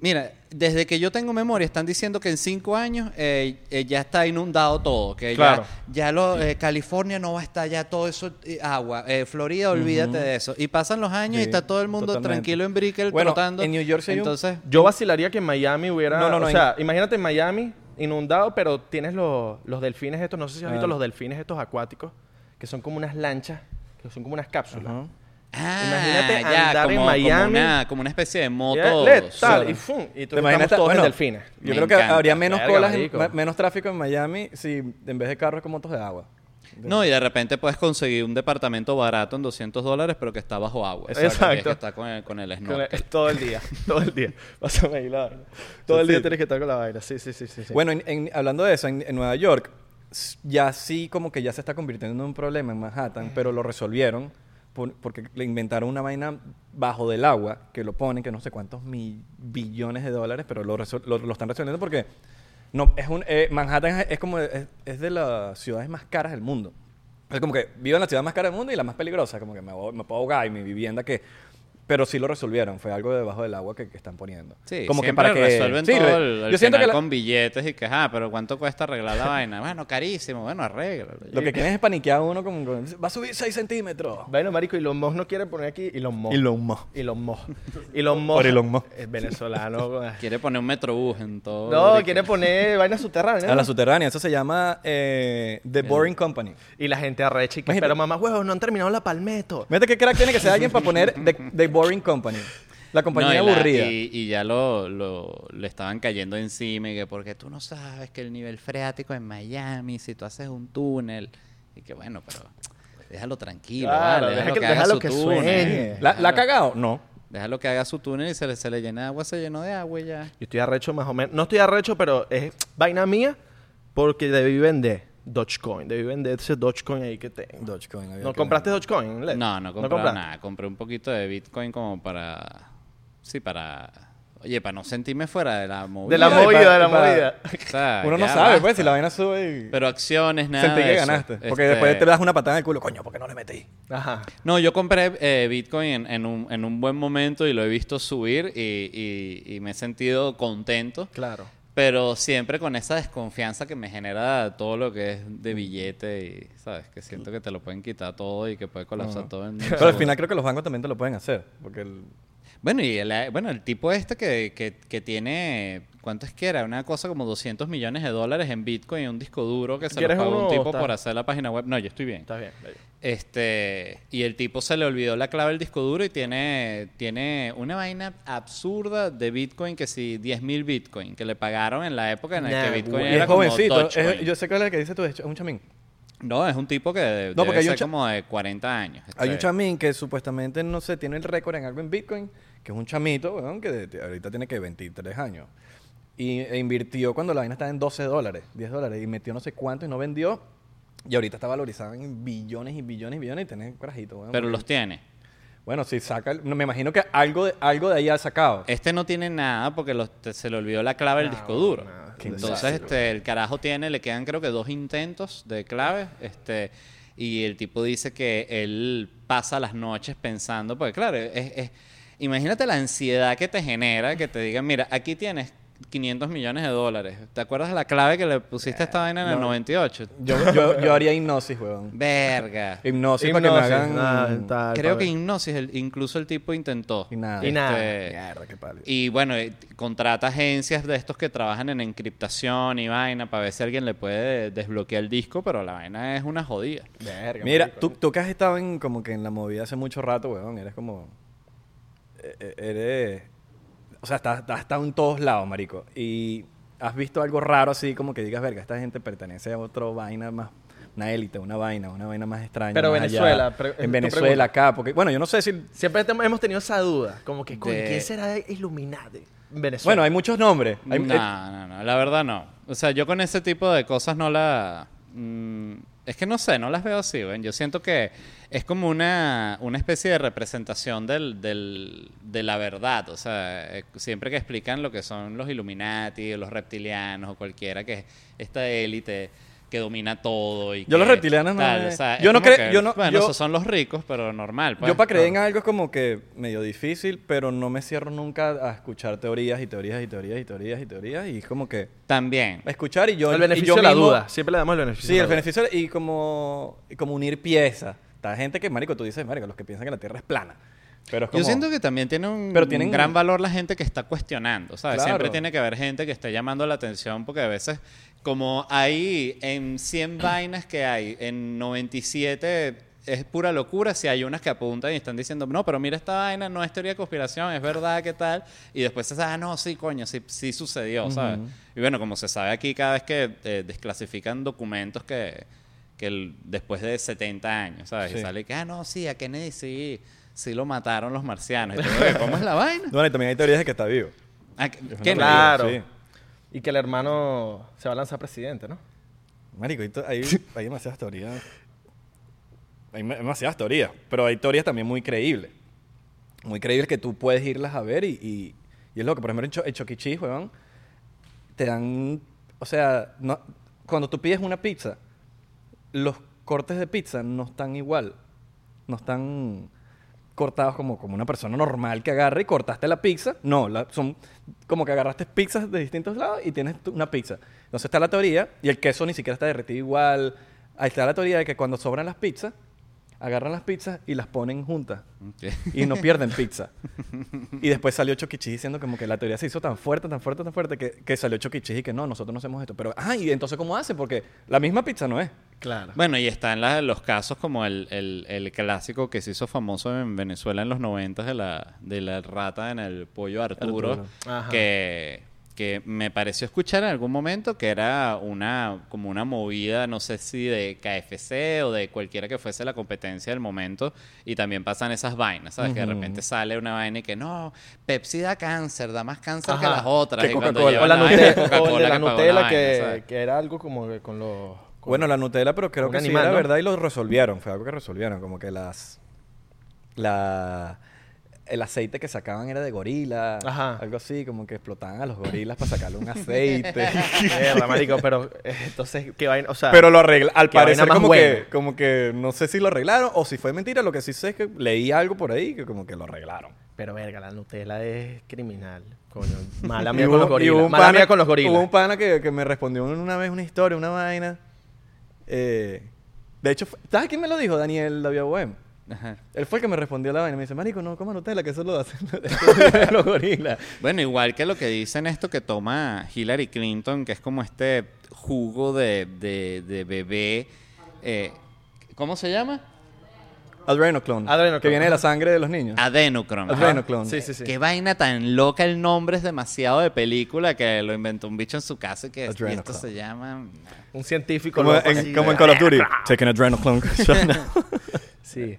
mira, desde que yo tengo memoria están diciendo que en cinco años eh, eh, ya está inundado todo, que Claro. ya ya lo, eh, California no va a estar ya todo eso eh, agua. Eh, Florida, olvídate de eso. Y pasan los años y está todo el mundo totalmente. tranquilo en Brickell Bueno, trotando. en New York un- Entonces, Yo vacilaría que en Miami hubiera... No, no, no, o sea, imagínate en Miami inundado, pero tienes los, los delfines estos, no sé si has visto Ah. los delfines estos acuáticos, que son como unas lanchas, que son como unas cápsulas. Ah, Imagínate ya, andar en como, Miami. Como una, como una especie de moto. Tal, sola. y, fum, y tú ¿Te imaginas? estamos todos Bueno, en delfines. Yo Me creo que encanta. habría menos colas, en- menos tráfico en Miami si en vez de carros con motos de agua. No, y de repente puedes conseguir un departamento barato en 200 dólares, pero que está bajo agua. Exacto. Que es que está con el, con el Con snorkel. el- todo el día, <laughs> todo el día. Pásame ahí la vaina. Todo el día tienes que estar con la vaina. Sí, sí, sí, sí. sí. Bueno, en- en- hablando de eso, en, en Nueva York, ya sí como que ya se está convirtiendo en un problema en Manhattan, pero lo resolvieron por- porque le inventaron una vaina bajo del agua que lo ponen, que no sé cuántos mil billones de dólares, pero lo, lo están resolviendo porque no, es un, eh, Manhattan es, como es, de las ciudades más caras del mundo. Es como que vivo en la ciudad más cara del mundo y la más peligrosa, como que me, me puedo ahogar y mi vivienda que... Pero sí lo resolvieron, fue algo debajo del agua que, que están poniendo. Sí, como que para que resuelven sí, todo re- el, el yo siento que final la- con billetes y que, ah, pero ¿cuánto cuesta arreglar la vaina? <laughs> Bueno, carísimo, bueno, arréglalo. Lo que quieren es paniquear a uno como, va a subir 6 centímetros. Bueno, marico, y los Musk no quiere poner aquí y los Musk. Elon Musk. Y los Musk. Y los Musk. Por Elon Musk. Es venezolano. <laughs> Quiere poner un metrobús en todo. no, quiere poner vainas subterráneas. A la subterránea, eso se llama eh, The Boring Company. Y la gente arrecha y que, Imagínate. pero mamá, huevos, no han terminado la palmeto. Mira qué crack tiene que ser alguien para poner The, The Boring Company. La compañía No, y la- aburrida. y, y ya lo, lo- le estaban cayendo encima y que porque tú no sabes que el nivel freático en Miami, si tú haces un túnel, y que bueno, pero déjalo tranquilo, Claro, vale, deja déjalo que- que, haga déjalo su que túnel. sueñe. ¿La, ¿La ha cagado? No. Déjalo que haga su túnel y se le, se le llena de agua, se llenó de agua y ya. Yo estoy arrecho más o menos. No estoy arrecho, pero es vaina mía porque debí vender Dogecoin. Debí vender ese Dogecoin ahí que tengo. Dogecoin. había ¿No que compraste vender. Dogecoin? Led? No, no compré compraste? nada, compré un poquito de Bitcoin como para, sí, para Oye, para no sentirme fuera de la movida. De la movida, de la movida. <laughs> O sea, Uno no sabe, basta. pues, si la vaina sube y... Pero acciones, nada Sentí que eso. ganaste. Porque Este, después te das una patada en el culo. Coño, ¿por qué no le metí? Ajá. No, yo compré eh, Bitcoin en, en un, en un buen momento y lo he visto subir y, y- y me he sentido contento. Claro. Pero siempre con esa desconfianza que me genera todo lo que es de billete y, ¿sabes? Que siento que te lo pueden quitar todo y que puede colapsar todo en un Pero al final creo que los bancos también te lo pueden hacer. Porque el... Bueno, y el, bueno, el tipo este que, que, que tiene, ¿cuánto es que era? Una cosa como 200 millones de dólares en Bitcoin y un disco duro que se lo ¿Quieres pagó uno un tipo estás- por hacer la página web. No, yo estoy bien. Está bien. bello. Este, y el tipo se le olvidó la clave del disco duro y tiene, tiene una vaina absurda de Bitcoin que si 10.000 Bitcoin que le pagaron en la época en la Nah, que Bitcoin era es jovencito. como es- Dogecoin. yo sé cuál es el que dice tú, es un chamín. No, es un tipo que de- No, debe hay un ser como de 40 años. Hay un Este, chamín que supuestamente, no sé, tiene el récord en algo en Bitcoin, que es un chamito, weón, que ahorita tiene que 23 años. Y e invirtió cuando la vaina estaba en 12 dólares, 10 dólares, y metió no sé cuánto y no vendió. Y ahorita está valorizada en billones y billones y billones y tenés corajito, weón. Pero los tiene. Bueno, si saca, el- no, me imagino que algo de, algo de ahí ha sacado. Este no tiene nada porque los- te- se le olvidó la clave del No, disco duro. qué Entonces, desastre. este, el carajo tiene, le quedan creo que dos intentos de clave. Este, y el tipo dice que él pasa las noches pensando, porque claro, es, es- imagínate la ansiedad que te genera que te digan, mira, aquí tienes 500 millones de dólares. ¿Te acuerdas de la clave que le pusiste a esta vaina en el no. 98? Yo, <laughs> yo, yo haría hipnosis, weón. Verga. <laughs> Hipnosis, para que me Hipnosis, hagan... nada, tal, Creo que hipnosis, el- incluso el tipo intentó. Y nada. Y nada. Este, Mierda, qué pálido. Y bueno, eh, contrata agencias de estos que trabajan en encriptación y vaina para ver si alguien le puede desbloquear el disco, pero la vaina es una jodida. Verga, Mira, marico. tú, tú que has estado en, como que en la movida hace mucho rato, weón, eres como... e- e- Eres... O sea, estás, has estado en todos lados, marico. Y has visto algo raro así, como que digas, verga, esta gente pertenece a otra vaina más... Una élite, una vaina, una vaina más extraña. Pero más Venezuela, allá. pre- es en Venezuela, pregunta. acá. Porque, bueno, yo no sé si... Siempre te- hemos tenido esa duda. Como que, De- ¿quién será Illuminati? Venezuela. Bueno, hay muchos nombres. Hay- No, no, no, la verdad no. O sea, yo con ese tipo de cosas no la... mm, es que no sé, no las veo así, ¿ven? Yo siento que es como una, una especie de representación del, del- de la verdad. O sea, eh, siempre que explican lo que son los Illuminati, los reptilianos, o cualquiera que es esta élite que domina todo y Yo los reptilianos no tal, me- o sea, es yo no creo- que, yo no- Bueno, yo- esos son los ricos, pero normal. pues. yo para creer en algo es como que medio difícil, pero no me cierro nunca a escuchar teorías y teorías y teorías y teorías y teorías. Y es como que También. escuchar y yo... el y beneficio yo de la mismo- duda. Siempre le damos el beneficio Sí, de la el duda. beneficio y como, y como unir piezas. Está gente que, marico, tú dices, marico, los que piensan que la Tierra es plana. Pero es como... Yo siento que también tiene un Pero tienen- gran valor la gente que está cuestionando, ¿sabes? Claro. Siempre tiene que haber gente que esté llamando la atención porque a veces, como hay en 100 vainas que hay, en 97 es pura locura, si hay unas que apuntan y están diciendo, no, pero mira esta vaina, no es teoría de conspiración, es verdad, ¿qué tal? Y después se sabe, ah, no, sí, coño, sí, sí sucedió, ¿sabes? Y bueno, como se sabe aquí, cada vez que eh, desclasifican documentos que, que el- después de 70 años, ¿sabes? Sí. Y sale que, ah, no, sí, a Kennedy sí, sí lo mataron los marcianos. Y "Oye, ¿Cómo es la vaina? <laughs> Bueno, y también hay teorías de que está vivo. Ah, Kennedy. Claro. Sí. Y que el hermano se va a lanzar presidente, ¿no? Marico, hay, hay, demasiadas teorías. Hay demasiadas teorías, pero hay teorías también muy creíbles. Muy creíbles que tú puedes irlas a ver y, y, y es lo que, por ejemplo, en, Cho- en Chuck. Cheese, weón, te dan, o sea, no, cuando tú pides una pizza, los cortes de pizza no están igual, no están cortados como, como una persona normal que agarra y cortaste la pizza. No, son como que agarraste pizzas de distintos lados y tienes una pizza. Entonces está la teoría, y el queso ni siquiera está derretido igual. Ahí está la teoría de que cuando sobran las pizzas, agarran las pizzas y las ponen juntas y no pierden pizza. <laughs> Y después salió Choquichis diciendo como que la teoría se hizo tan fuerte, tan fuerte, tan fuerte que, que salió Choquichis y que no, nosotros no hacemos esto. Pero, ah, y entonces ¿cómo hacen? Porque la misma pizza no es. Claro. Bueno, y están la- los casos como el, el- el clásico que se hizo famoso en Venezuela en los 90 de la, de la rata en el pollo Arturo, Arturo. Ajá. que, que me pareció escuchar en algún momento que era una como una movida, no sé si de KFC o de cualquiera que fuese la competencia del momento, y también pasan esas vainas, ¿sabes? Que de repente sale una vaina y que no, Pepsi da cáncer, da más cáncer que las otras. Que Coca-Cola. la, Nutella, de la Nutella vaina, que, que era algo como que con los... con- Bueno, la Nutella, pero creo que sí animal, era ¿no? verdad y lo resolvieron. Fue algo que resolvieron. Como que las. La. El aceite que sacaban era de gorila. Ajá. Algo así, como que explotaban a los gorilas para sacarle un aceite. <laughs> Mierda, marico, pero eh, entonces, ¿qué vaina? O sea, Pero lo arregla, al parecer como buena. que, como que no sé si lo arreglaron o si fue mentira, lo que sí sé es que leí algo por ahí que como que lo arreglaron. pero verga, la Nutella es criminal. Coño, <laughs> mala mía con los gorilas. Mala pana- mía con los gorilas. Hubo un pana que, que me respondió una vez una historia, una vaina. Eh, de hecho, ¿sabes quién me lo dijo? Daniel Davia Bohem. Ajá. Él fue el que me respondió la vaina. Me dice, marico, no coma Nutella, que eso lo hacen <laughs> los gorilas. Bueno, igual que lo que dicen esto que toma Hillary Clinton, que es como este jugo de, de, de bebé. eh, ¿Cómo se llama? Adrenoclone. Adrenoclone, Que viene de la sangre de los niños. Adenocron. Adrenoclone. Sí, sí, sí. Qué vaina tan loca el nombre es demasiado de película que lo inventó un bicho en su casa y que y esto se llama... Un científico Como, loco en, así, como en Call of Duty. Taking adrenoclone. <laughs> <laughs> Sí.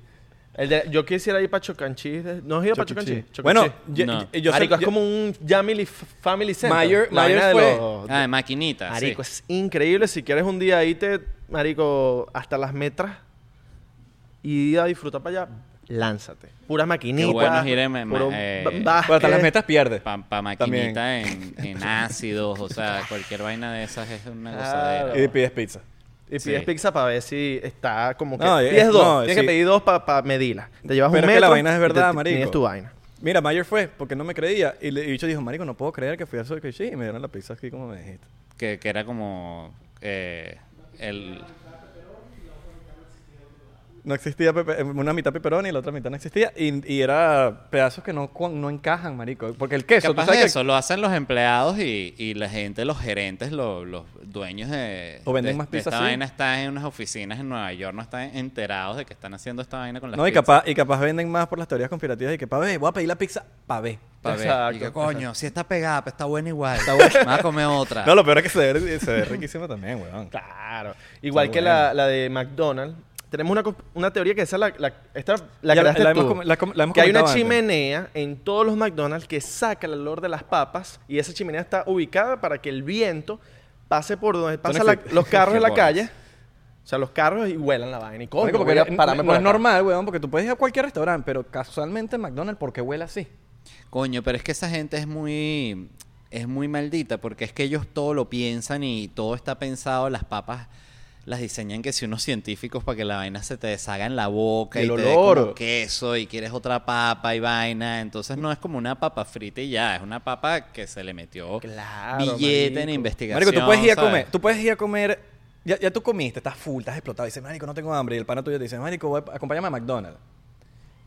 El de- yo quisiera ir para Chocanchis. ¿No has ido para Chocochí. Chocanchis? Bueno, yo, No. yo- yo sé- Marico, es yo- como un Family, family Center. Mayer- La Mayer vaina de fue- los- Ah, de maquinita. Marico, sí. es increíble. Si quieres un día irte, Marico, hasta las metras y ir a disfrutar para allá, lánzate. Puras maquinitas. Qué bueno puro eh, Bueno, hasta las metas pierdes. Pa, pa maquinita en, en ácidos, o sea, cualquier vaina de esas es una Claro. gozadera. Y pides pizza. Y pides Sí. pizza para ver si está como que... No, pides es- dos. no, Tienes sí. que pedir dos para medirla. Te llevas Pero un es metro que la vaina es verdad, te- marico. Tienes tu vaina. Mira, Mayer fue porque no me creía. Y y bicho dijo, marico, no puedo creer que fui a Sushi y me dieron la pizza así como me dijiste. Que, que era como eh, el... No existía pepe- una mitad pepperoni y la otra mitad no existía. Y, y era pedazos que no, no encajan, marico. Porque el queso, tú Capaz sabes de que- eso, lo hacen los empleados y, y la gente, los gerentes, los, los dueños de, O venden de- más de pizza esta así. vaina están en unas oficinas en Nueva York, no están enterados de que están haciendo esta vaina con las No, y capaz, y capaz venden más por las teorías conspirativas y que, pa' ver, voy a pedir la pizza, pa' ver. Pa' ver. Exacto, Y que, coño, exacto. si está pegada, pues está buena igual. Está buena. A comer otra. No, lo peor es que se ve, se ve riquísimo también, weón. Claro. Igual Está que bueno. la, la de McDonald's. Tenemos una, una teoría que esa la, la, esta la Ya la- creaste la tú. hemos com- la com- la hemos que hay una antes. chimenea en todos los McDonald's que saca el olor de las papas y esa chimenea está ubicada para que el viento pase por donde pasan los <laughs> carros en la calle. O sea, los carros y huelan la vaina. Y coño, porque no- es normal, weón, porque tú puedes ir a cualquier restaurante, pero casualmente en McDonald's, ¿por qué huele así? Coño, pero es que esa gente es muy es muy maldita porque es que ellos todo lo piensan y todo está pensado, las papas las diseñan que si unos científicos para que la vaina se te deshaga en la boca El y te dé olor. como queso y quieres otra papa y vaina, entonces no es como una papa frita y ya, es una papa que se le metió Claro, billete en marico. investigación. Marico, tú puedes ir a comer, tú puedes ir a comer, ya, ya tú comiste, estás full, estás explotado, y dices, marico, no tengo hambre, y el pana tuyo te dice, marico, voy a- acompáñame a McDonald's.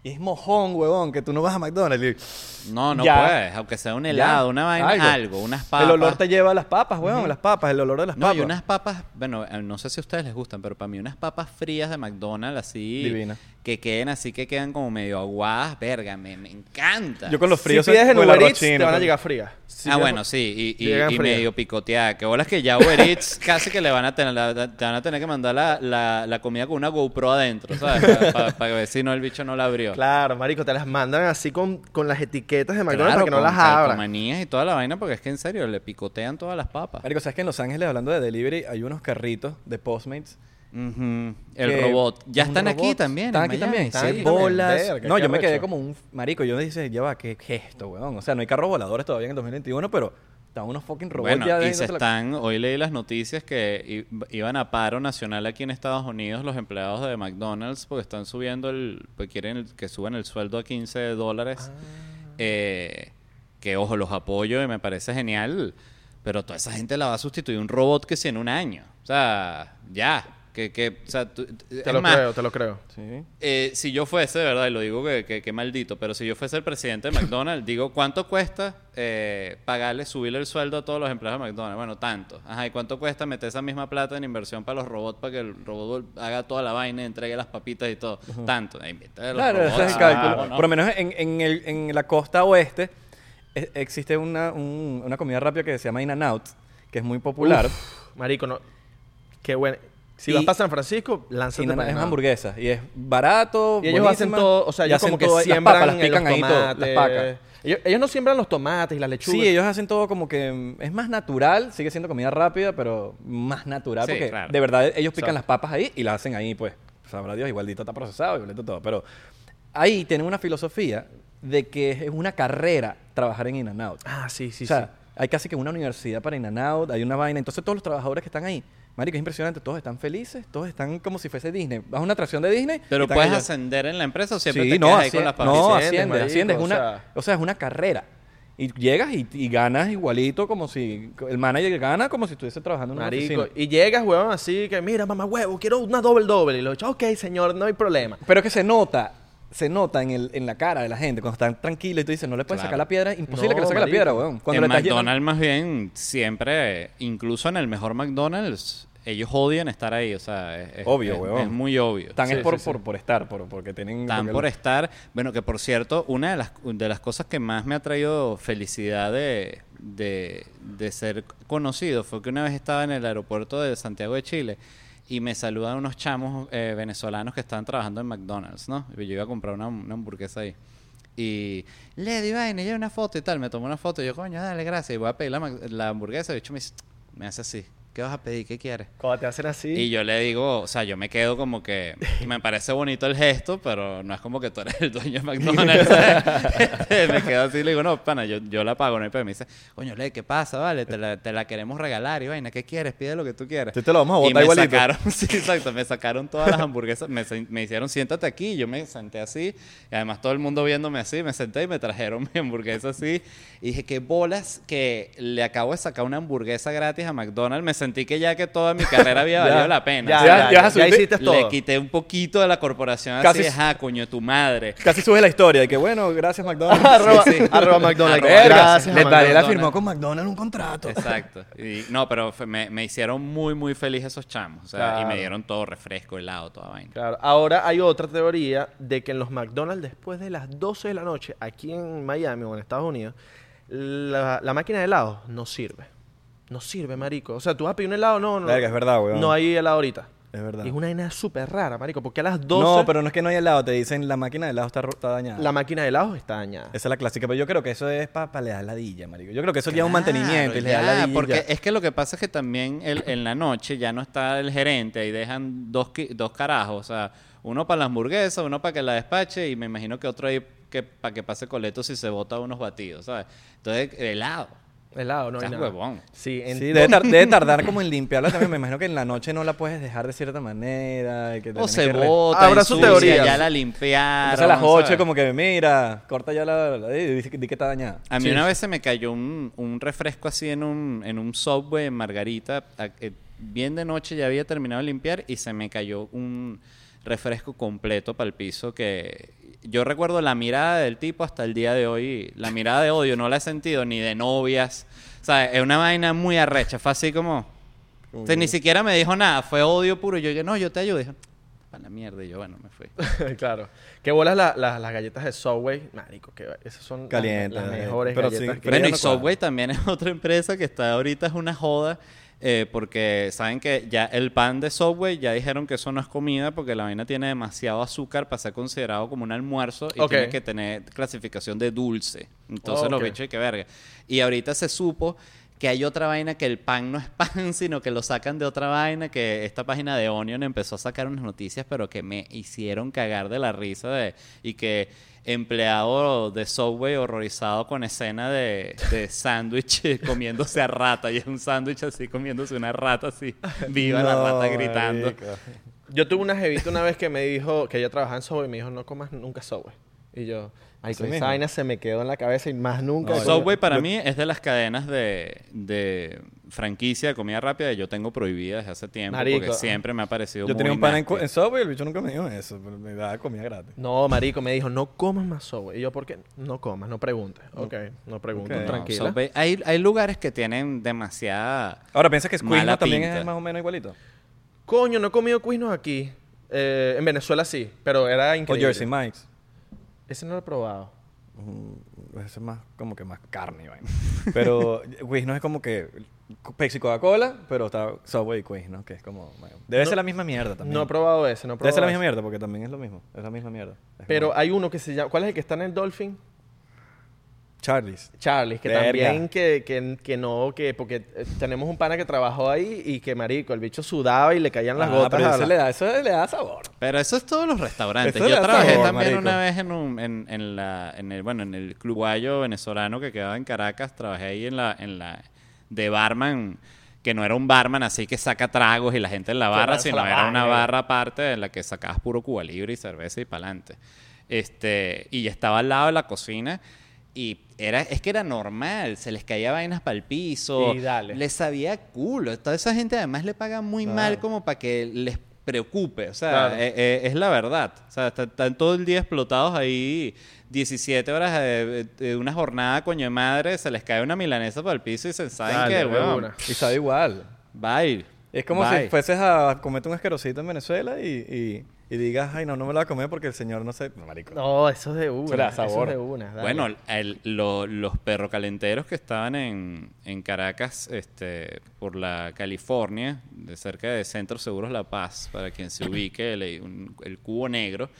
Y es mojón, huevón, que tú no vas a McDonald's. y- No, no Ya. puedes, aunque sea un helado, Ya, una vaina, algo. algo, unas papas. El olor te lleva a las papas, huevón, las papas, el olor de las No, papas. y unas papas, bueno, eh, no sé si a ustedes les gustan, pero para mí unas papas frías de McDonald's así, Divina. Que queden así, que quedan como medio aguadas, verga, me, me encanta. Yo con los Si fríos pides en Uber Eats, te van a llegar frías. Si ah, bueno, sí, y, medio picoteada. Que bolas que ya Uber Eats <laughs> casi que le van a tener, la- te van a tener que mandar la, la, la comida con una GoPro adentro, ¿sabes? <laughs> Para ver si no el bicho no la abrió. Claro, marico, te las mandan así con, con las etiquetas de McDonald's Claro, para que no con las abran. calcomanías y toda la vaina, porque es que en serio, le picotean todas las papas. Marico, ¿sabes que en Los Ángeles, hablando de delivery, hay unos carritos de Postmates? Ujú. El que- robot. Ya están aquí robot. también. Están aquí Miami, también. están sí, aquí también. bolas. Verga, no, yo me quedé como un marico. Yo dice, ya va, qué gesto, weón. O sea, no hay carros voladores todavía en el 2021, pero estaban unos fucking robots Bueno, ya y se la- están, hoy leí las noticias que iban a paro nacional aquí en Estados Unidos los empleados de McDonald's porque están subiendo el, pues quieren el- que suban el sueldo a 15 dólares. Eh, que ojo, los apoyo y me parece genial, pero toda esa gente la va a sustituir un robot que si en un año. O sea, ya. Que, que, o sea, tú- Te es lo más, creo, te lo creo. Sí. eh, si yo fuese, de verdad, y lo digo que, que, que maldito, pero si yo fuese el presidente de <laughs> McDonald's, digo, ¿cuánto cuesta eh, pagarle, subirle el sueldo a todos los empleados de McDonald's? Bueno, tanto. Ajá, ¿y cuánto cuesta meter esa misma plata en inversión para los robots para que el robot haga toda la vaina, entregue las papitas y todo? Tanto. Eh, los Claro, ese es el cálculo. Ah, no. Por lo menos en, en, el- en la costa oeste e- existe una, un- una comida rápida que se llama In-N-Out, que es muy popular. Marico, no. Qué bueno. Si Y- vas para San Francisco, lánzate para es hamburguesa y es barato. Y ellos hacen todo, o sea, y ellos hacen como que siembran las papas, las los pican ahí todo, las tomates. pacas. Ellos, ellos no siembran los tomates y las lechugas. Sí, ellos hacen todo como que mm, es más natural, sigue siendo comida rápida, pero más natural Sí, porque claro. de verdad ellos pican las papas ahí y las hacen ahí, pues, sabrá Dios, igualito está procesado, igualito todo, pero ahí tienen una filosofía de que es una carrera trabajar en In-N-Out. Ah, sí, sí, o sea, hay casi que una universidad para In-N-Out, hay una vaina. Entonces todos los trabajadores que están ahí, marico, es impresionante. Todos están felices, todos están como si fuese Disney. Vas a una atracción de Disney. Pero puedes ascender en la empresa o siempre Sí, te no, quedas ahí con las no, asciende, asciende. Es o una, sea. o sea, es una carrera. Y llegas y, y ganas igualito como si... El manager gana como si estuviese trabajando en una Marico, oficina. y llegas, huevón, así que, mira, mamá huevo, quiero una doble doble. Y lo he dicho, ok, señor, no hay problema. Pero que se nota, se nota en, el, en la cara de la gente cuando están tranquilos y tú dices, no le puedes Claro. sacar la piedra, imposible No, que le saque la piedra, weón. Cuando en le McDonald's más bien siempre, incluso en el mejor McDonald's, ellos odian estar ahí, o sea, es, Obvio, es- es muy obvio. Están Sí, es por, sí, sí. por, por estar, por, porque tienen... Porque por lo- estar. Bueno, que por cierto, una de las, de las cosas que más me ha traído felicidad de, de, de ser conocido fue que una vez estaba en el aeropuerto de Santiago de Chile y me saludan unos chamos eh, venezolanos que estaban trabajando en McDonald's, ¿no? Yo iba a comprar una, hamburguesa ahí. Y Lady vaina, lleva una foto y tal. Me tomó una foto y yo, coño, dale, gracias. Y voy a pedir la hamburguesa. Y de hecho me, dice- me hace así. ¿Qué vas a pedir? ¿Qué quieres? Cuando te hacen así. Y yo le digo, o sea, yo me quedo como que me parece bonito el gesto, pero no es como que tú eres el dueño de McDonald's. <laughs> <laughs> Me quedo así y le digo, no, pana, yo, yo la pago, no hay pedo. Me dice, coño, le, ¿qué pasa? Vale, te la, te la queremos regalar y vaina, ¿qué quieres? Pide lo que tú quieras. Sí te lo vamos a y botar me igualito. sacaron, <laughs> sí, exacto, me sacaron todas las hamburguesas, me, me hicieron siéntate aquí, y yo me senté así, y además todo el mundo viéndome así, me senté y me trajeron mi hamburguesa así, y dije, qué bolas que le acabo de sacar una hamburguesa gratis a McDonald's, me sentí que ya que toda mi carrera había <laughs> Ya, valido la pena. Ya, O sea, hiciste todo. le quité un poquito de la corporación Casi- así, ajá, coño, tu madre. Casi sube la historia de que, bueno, gracias McDonald's. <laughs> arroba, Sí, sí. arroba McDonald's. Arroba, Gracias, Varela McDonald's. firmó con McDonald's un contrato. Exacto. Y, no, pero me, me hicieron muy, muy feliz esos chamos. O sea, y me dieron todo refresco, helado, toda vaina. Claro, ahora hay otra teoría de que en los McDonald's después de las 12 de la noche, aquí en Miami o en Estados Unidos, la, la máquina de helado no sirve. No sirve, marico. O sea, tú vas a pedir un helado, no, no. Verga, es verdad, weón. No hay helado ahorita. Es verdad. Y es una vaina súper rara, marico, porque a las 12 No, pero no es que no hay helado, te dicen la máquina de helado está, ro- está dañada. la máquina de helado está dañada. Esa es la clásica, pero yo creo que eso es para pa le dar ladilla, marico. Yo creo que eso ya es un mantenimiento y le da ladilla. Porque es que lo que pasa es que también el- en la noche ya no está el gerente, ahí dejan dos, qui- dos carajos, o sea, uno para la hamburguesa, uno para que la despache y me imagino que otro ahí que para que pase coleto si se bota unos batidos, ¿sabes? Entonces, helado. Helado, no hay nada. huevón. Sí, en Sí, debe, tar- debe <laughs> tardar como en limpiarla también. Me imagino que en la noche no la puedes dejar de cierta manera. y que O se que re- bota, Habrá su ensucia, teoría. ya la limpiaron. Entonces a las 8 ¿sabes? como que, mira, corta ya la... la- y dice que- di que está dañada. A mí Sí. una vez se me cayó un, un refresco así en un, en un subway en Margarita. a- eh, bien de noche ya había terminado de limpiar y se me cayó un refresco completo para el piso que yo recuerdo la mirada del tipo hasta el día de hoy. La mirada de odio no la he sentido ni de novias. O sea, es una vaina muy arrecha. Fue así como... O sea, ni siquiera me dijo nada. Fue odio puro. Yo dije, no, yo te ayudo. Dijo, para la mierda. Y yo, bueno, me fui. <laughs> claro. ¿Qué bolas la- la- las galletas de Subway? Marico, que esas son las- Calientes, las, eh, mejores pero galletas sí, que pero Bueno, y no cuadra. Subway también es <laughs> otra empresa que está ahorita es una joda. Eh, porque saben que ya el pan de Subway ya dijeron que eso no es comida porque la vaina tiene demasiado azúcar para ser considerado como un almuerzo y tiene que tener clasificación de dulce. Entonces los Ok. bichos, que verga. Y ahorita se supo que hay otra vaina que el pan no es <laughs> pan, sino que lo sacan de otra vaina, que esta página de Onion empezó a sacar unas noticias, pero que me hicieron cagar de la risa de y que empleado de Subway horrorizado con escena de, de <laughs> sándwich <laughs> comiéndose a rata y es un sándwich así comiéndose una rata así viva la rata gritando. Yo tuve una jevita una vez que me dijo que ella trabajaba en Subway y me dijo, no comas nunca Subway. Y yo, ay, Así esa vaina se me quedó en la cabeza y más nunca. No, Subway para yo- mí es de las cadenas de, de franquicia de comida rápida que yo tengo prohibida desde hace tiempo Marico. porque siempre me ha parecido Yo muy tenía un pan en, en Subway y el bicho nunca me dijo eso, pero me daba comida gratis. No, marico, me dijo, no comas más Subway. Y yo, ¿por qué? No comas, no preguntes. Ok, no preguntes, Ok. No, tranquila. Subway- hay, hay lugares que tienen demasiada Ahora, ¿piensas que Mala Squeeze también pinta. es más o menos igualito? Coño, no he comido cuisnos aquí. Eh, en Venezuela sí, pero era O increíble. Jersey Mike's. Ese no lo he probado. Mm, Ese es más como que más carne, vaina. <laughs> Pero Quiznos es como que Pepsi Coca-Cola, pero está Subway y Quiznos, que es como... bueno, debe No- ser la misma mierda también. No he probado ese, no he Debe probado ser la misma ese. mierda, porque también es lo mismo. Es la misma mierda. Es Pero como- hay uno que se llama... ¿Cuál es el que está en el Dolphin? Charlie's. Charlie, que Verga. también que, que, que no, que porque eh, tenemos un pana que trabajó ahí y que marico, el bicho sudaba y le caían las Ah, gotas pero a eso, la- le da, eso le da sabor. Pero eso es todos los restaurantes. Eso Yo trabajé sabor, también marico. una vez en, un, en, en la, en el, bueno, en el club guayo venezolano que quedaba en Caracas. Trabajé ahí en la, en la de barman, que no era un barman así que saca tragos y la gente en la barra, sino la era una vaina. barra aparte en la que sacabas puro Cuba Libre y cerveza y pa'lante. Este, y estaba al lado de la cocina y era, es que era normal, se les caía vainas para el piso, Y dale. les sabía culo. Toda esa gente además le paga muy mal como para que les preocupe. O sea, Claro. eh, eh, es la verdad. O sea, está- están todo el día explotados ahí, 17 horas de, de una jornada, coño de madre, se les cae una milanesa para el piso y se saben Dale, que, una. Y sabe igual. bye. Es como Bye. si fueses a comerte un asquerosito en Venezuela y, y, y digas, ay, no, no me lo voy a comer porque el señor no sé. No, marico. No, eso es de una. Eso le da Eso sabor. es de una. dale. Bueno, el- lo- los perrocalenteros que estaban en, en Caracas, este, por la California, de cerca de Centro Seguros La Paz, para quien se ubique, el, un- el cubo negro,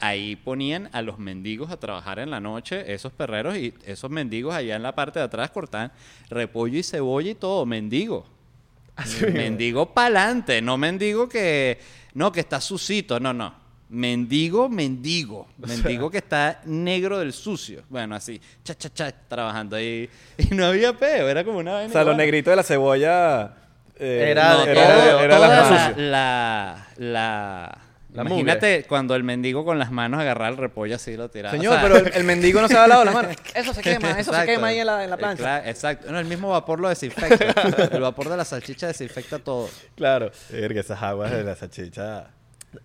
ahí ponían a los mendigos a trabajar en la noche, esos perreros, y esos mendigos allá en la parte de atrás cortaban repollo y cebolla y todo, mendigo. Mendigo pa'lante, no mendigo que, no, que está sucito, no, no. Mendigo, mendigo. <laughs> Mendigo que está negro del sucio. Bueno, así, cha, cha, cha, trabajando ahí. <laughs> Y no había peo, era como una vaina. O sea, los igual. negritos de la cebolla. eh, Era- No, era- todo- era toda la- la, la, la- La Imagínate cuando el mendigo con las manos agarraba el repollo así y lo tiraba. Señor, O sea, pero el, el mendigo no se ha lavado las manos. <laughs> Eso se quema, eso se quema ahí en la, en la Eh, plancha. claro, exacto. No, el mismo vapor lo desinfecta. <laughs> el vapor de la salchicha desinfecta todo. Claro. Verga, esas aguas de la salchicha.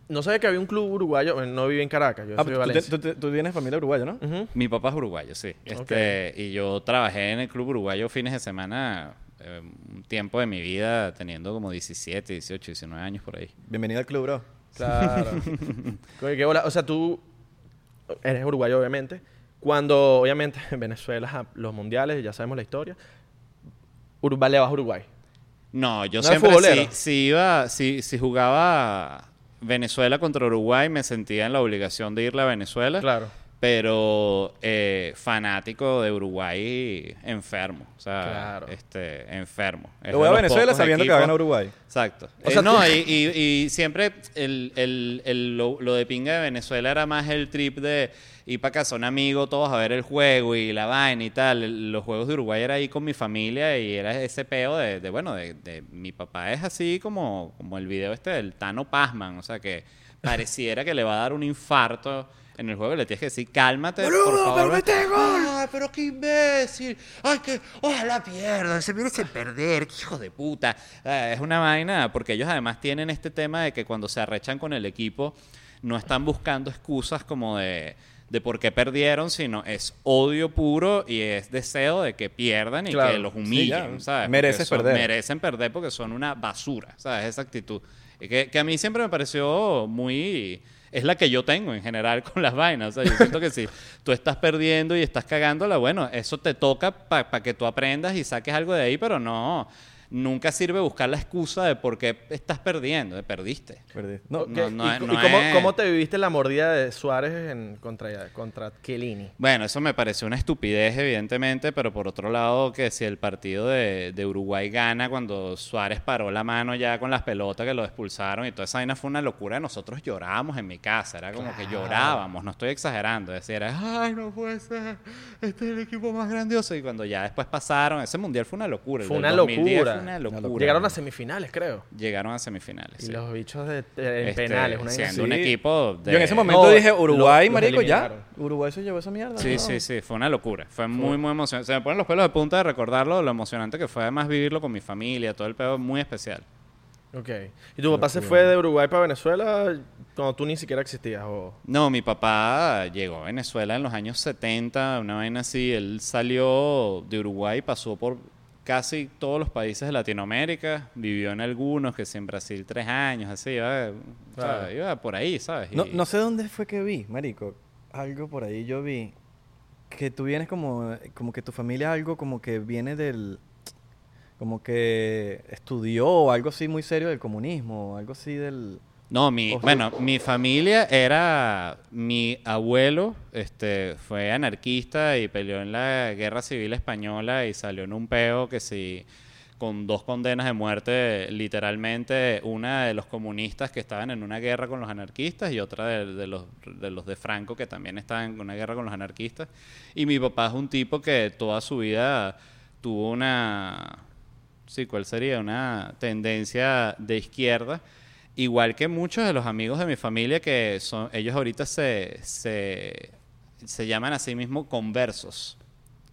No sabía que había un club uruguayo. bueno, No viví en Caracas, yo Ah, soy de tú, Valencia. tú- tú- tú tienes familia uruguaya, ¿no? Mi papá es uruguayo, sí. Este, Y yo trabajé en el club uruguayo fines de semana eh, un tiempo de mi vida, teniendo como 17, 18, 19 años por ahí. Bienvenido al club, bro. Claro. <laughs> Coño, qué bola. O sea, tú eres uruguayo, obviamente. Cuando, obviamente, en <laughs> Venezuela, los mundiales, ya sabemos la historia. Uruguay le vas a Uruguay. No, yo ¿No eres siempre si iba, si, si jugaba Venezuela contra Uruguay, me sentía en la obligación de irle a Venezuela. Claro. Pero eh, fanático de Uruguay enfermo. O sea, Claro. este, enfermo. Es Lo voy a Venezuela sabiendo que va a ganar Uruguay. Exacto. O Eh, sea, no, tú- y, y- y siempre el, el- el- lo, lo de pinga de Venezuela era más el trip de ir para casa un amigo, todos a ver el juego y la vaina y tal. Los juegos de Uruguay era ahí con mi familia y era ese peo de, de, bueno, de, de- mi papá es así como, como el video este del Tano Pazman, o sea que pareciera que le va a dar un infarto. En el juego le tienes que decir, cálmate, por favor. ¡Ay, pero qué imbécil! ¡Ay, que ojalá pierdan! Se merece perder, qué hijo de puta. Eh, es una vaina, porque ellos además tienen este tema de que cuando se arrechan con el equipo, no están buscando excusas como de, de por qué perdieron, sino es odio puro y es deseo de que pierdan y Claro. que los Sí, humillen, ya. ¿sabes? Mereces Porque son- perder. Merecen perder porque son una basura, ¿sabes? Esa actitud. Que a mí siempre me pareció muy... Es la que yo tengo en general <laughs> con las vainas. O sea, yo siento que si tú estás perdiendo y estás cagándola, bueno, eso te toca para que tú aprendas y saques algo de ahí, pero no... Nunca sirve buscar la excusa de por qué estás perdiendo. Perdiste. Perdí. No, Ok, no, no ¿Y, es- y no cómo, es- cómo te viviste la mordida de Suárez en, contra, contra Chiellini? Bueno, eso me pareció una estupidez, evidentemente, pero por otro lado, que si el partido de, de Uruguay gana cuando Suárez paró la mano ya con las pelotas que lo expulsaron y toda esa vaina fue una locura, nosotros llorábamos en mi casa, era como que llorábamos, no estoy exagerando, era, ay, no puede ser, este es el equipo más grandioso, y cuando ya después pasaron, ese mundial fue una locura. Fue una 2010 locura. Fue una locura. Llegaron a semifinales, creo. Llegaron a semifinales. Y sí. los bichos de, de- en Este, penales. Una siendo un equipo de... Yo en ese momento No, dije, Uruguay, marico, ya. Uruguay se llevó esa mierda. Sí, ¿no? sí, sí, fue una locura. Fue muy, muy emocionante. Se me ponen los pelos de punta de recordarlo, lo emocionante que fue además vivirlo con mi familia, todo el pedo muy especial. Ok. ¿Y tu papá se fue de Uruguay para Venezuela cuando tú ni siquiera existías? O... No, mi papá llegó a Venezuela en los años 70, una vaina así. Él salió de Uruguay, pasó por casi todos los países de Latinoamérica, vivió en algunos, que sí, en Brasil tres años, así, iba, o sea, Claro. iba por ahí, ¿sabes? No, Y- no sé dónde fue que vi, marico. Algo por ahí yo vi. Que tú vienes como, como que tu familia algo como que viene del... Como que estudió algo así muy serio del comunismo, algo así del... No, mi, bueno, mi familia era mi abuelo, este, fue anarquista y peleó en la Guerra Civil Española y salió en un peo que sí con dos condenas de muerte, literalmente una de los comunistas que estaban en una guerra con los anarquistas y otra de, de los, de los de Franco que también estaban en una guerra con los anarquistas. Y mi papá es un tipo que toda su vida tuvo una, sí, ¿cuál sería? Una tendencia de izquierda. Igual que muchos de los amigos de mi familia que son, ellos ahorita se, se, se llaman a sí mismos conversos,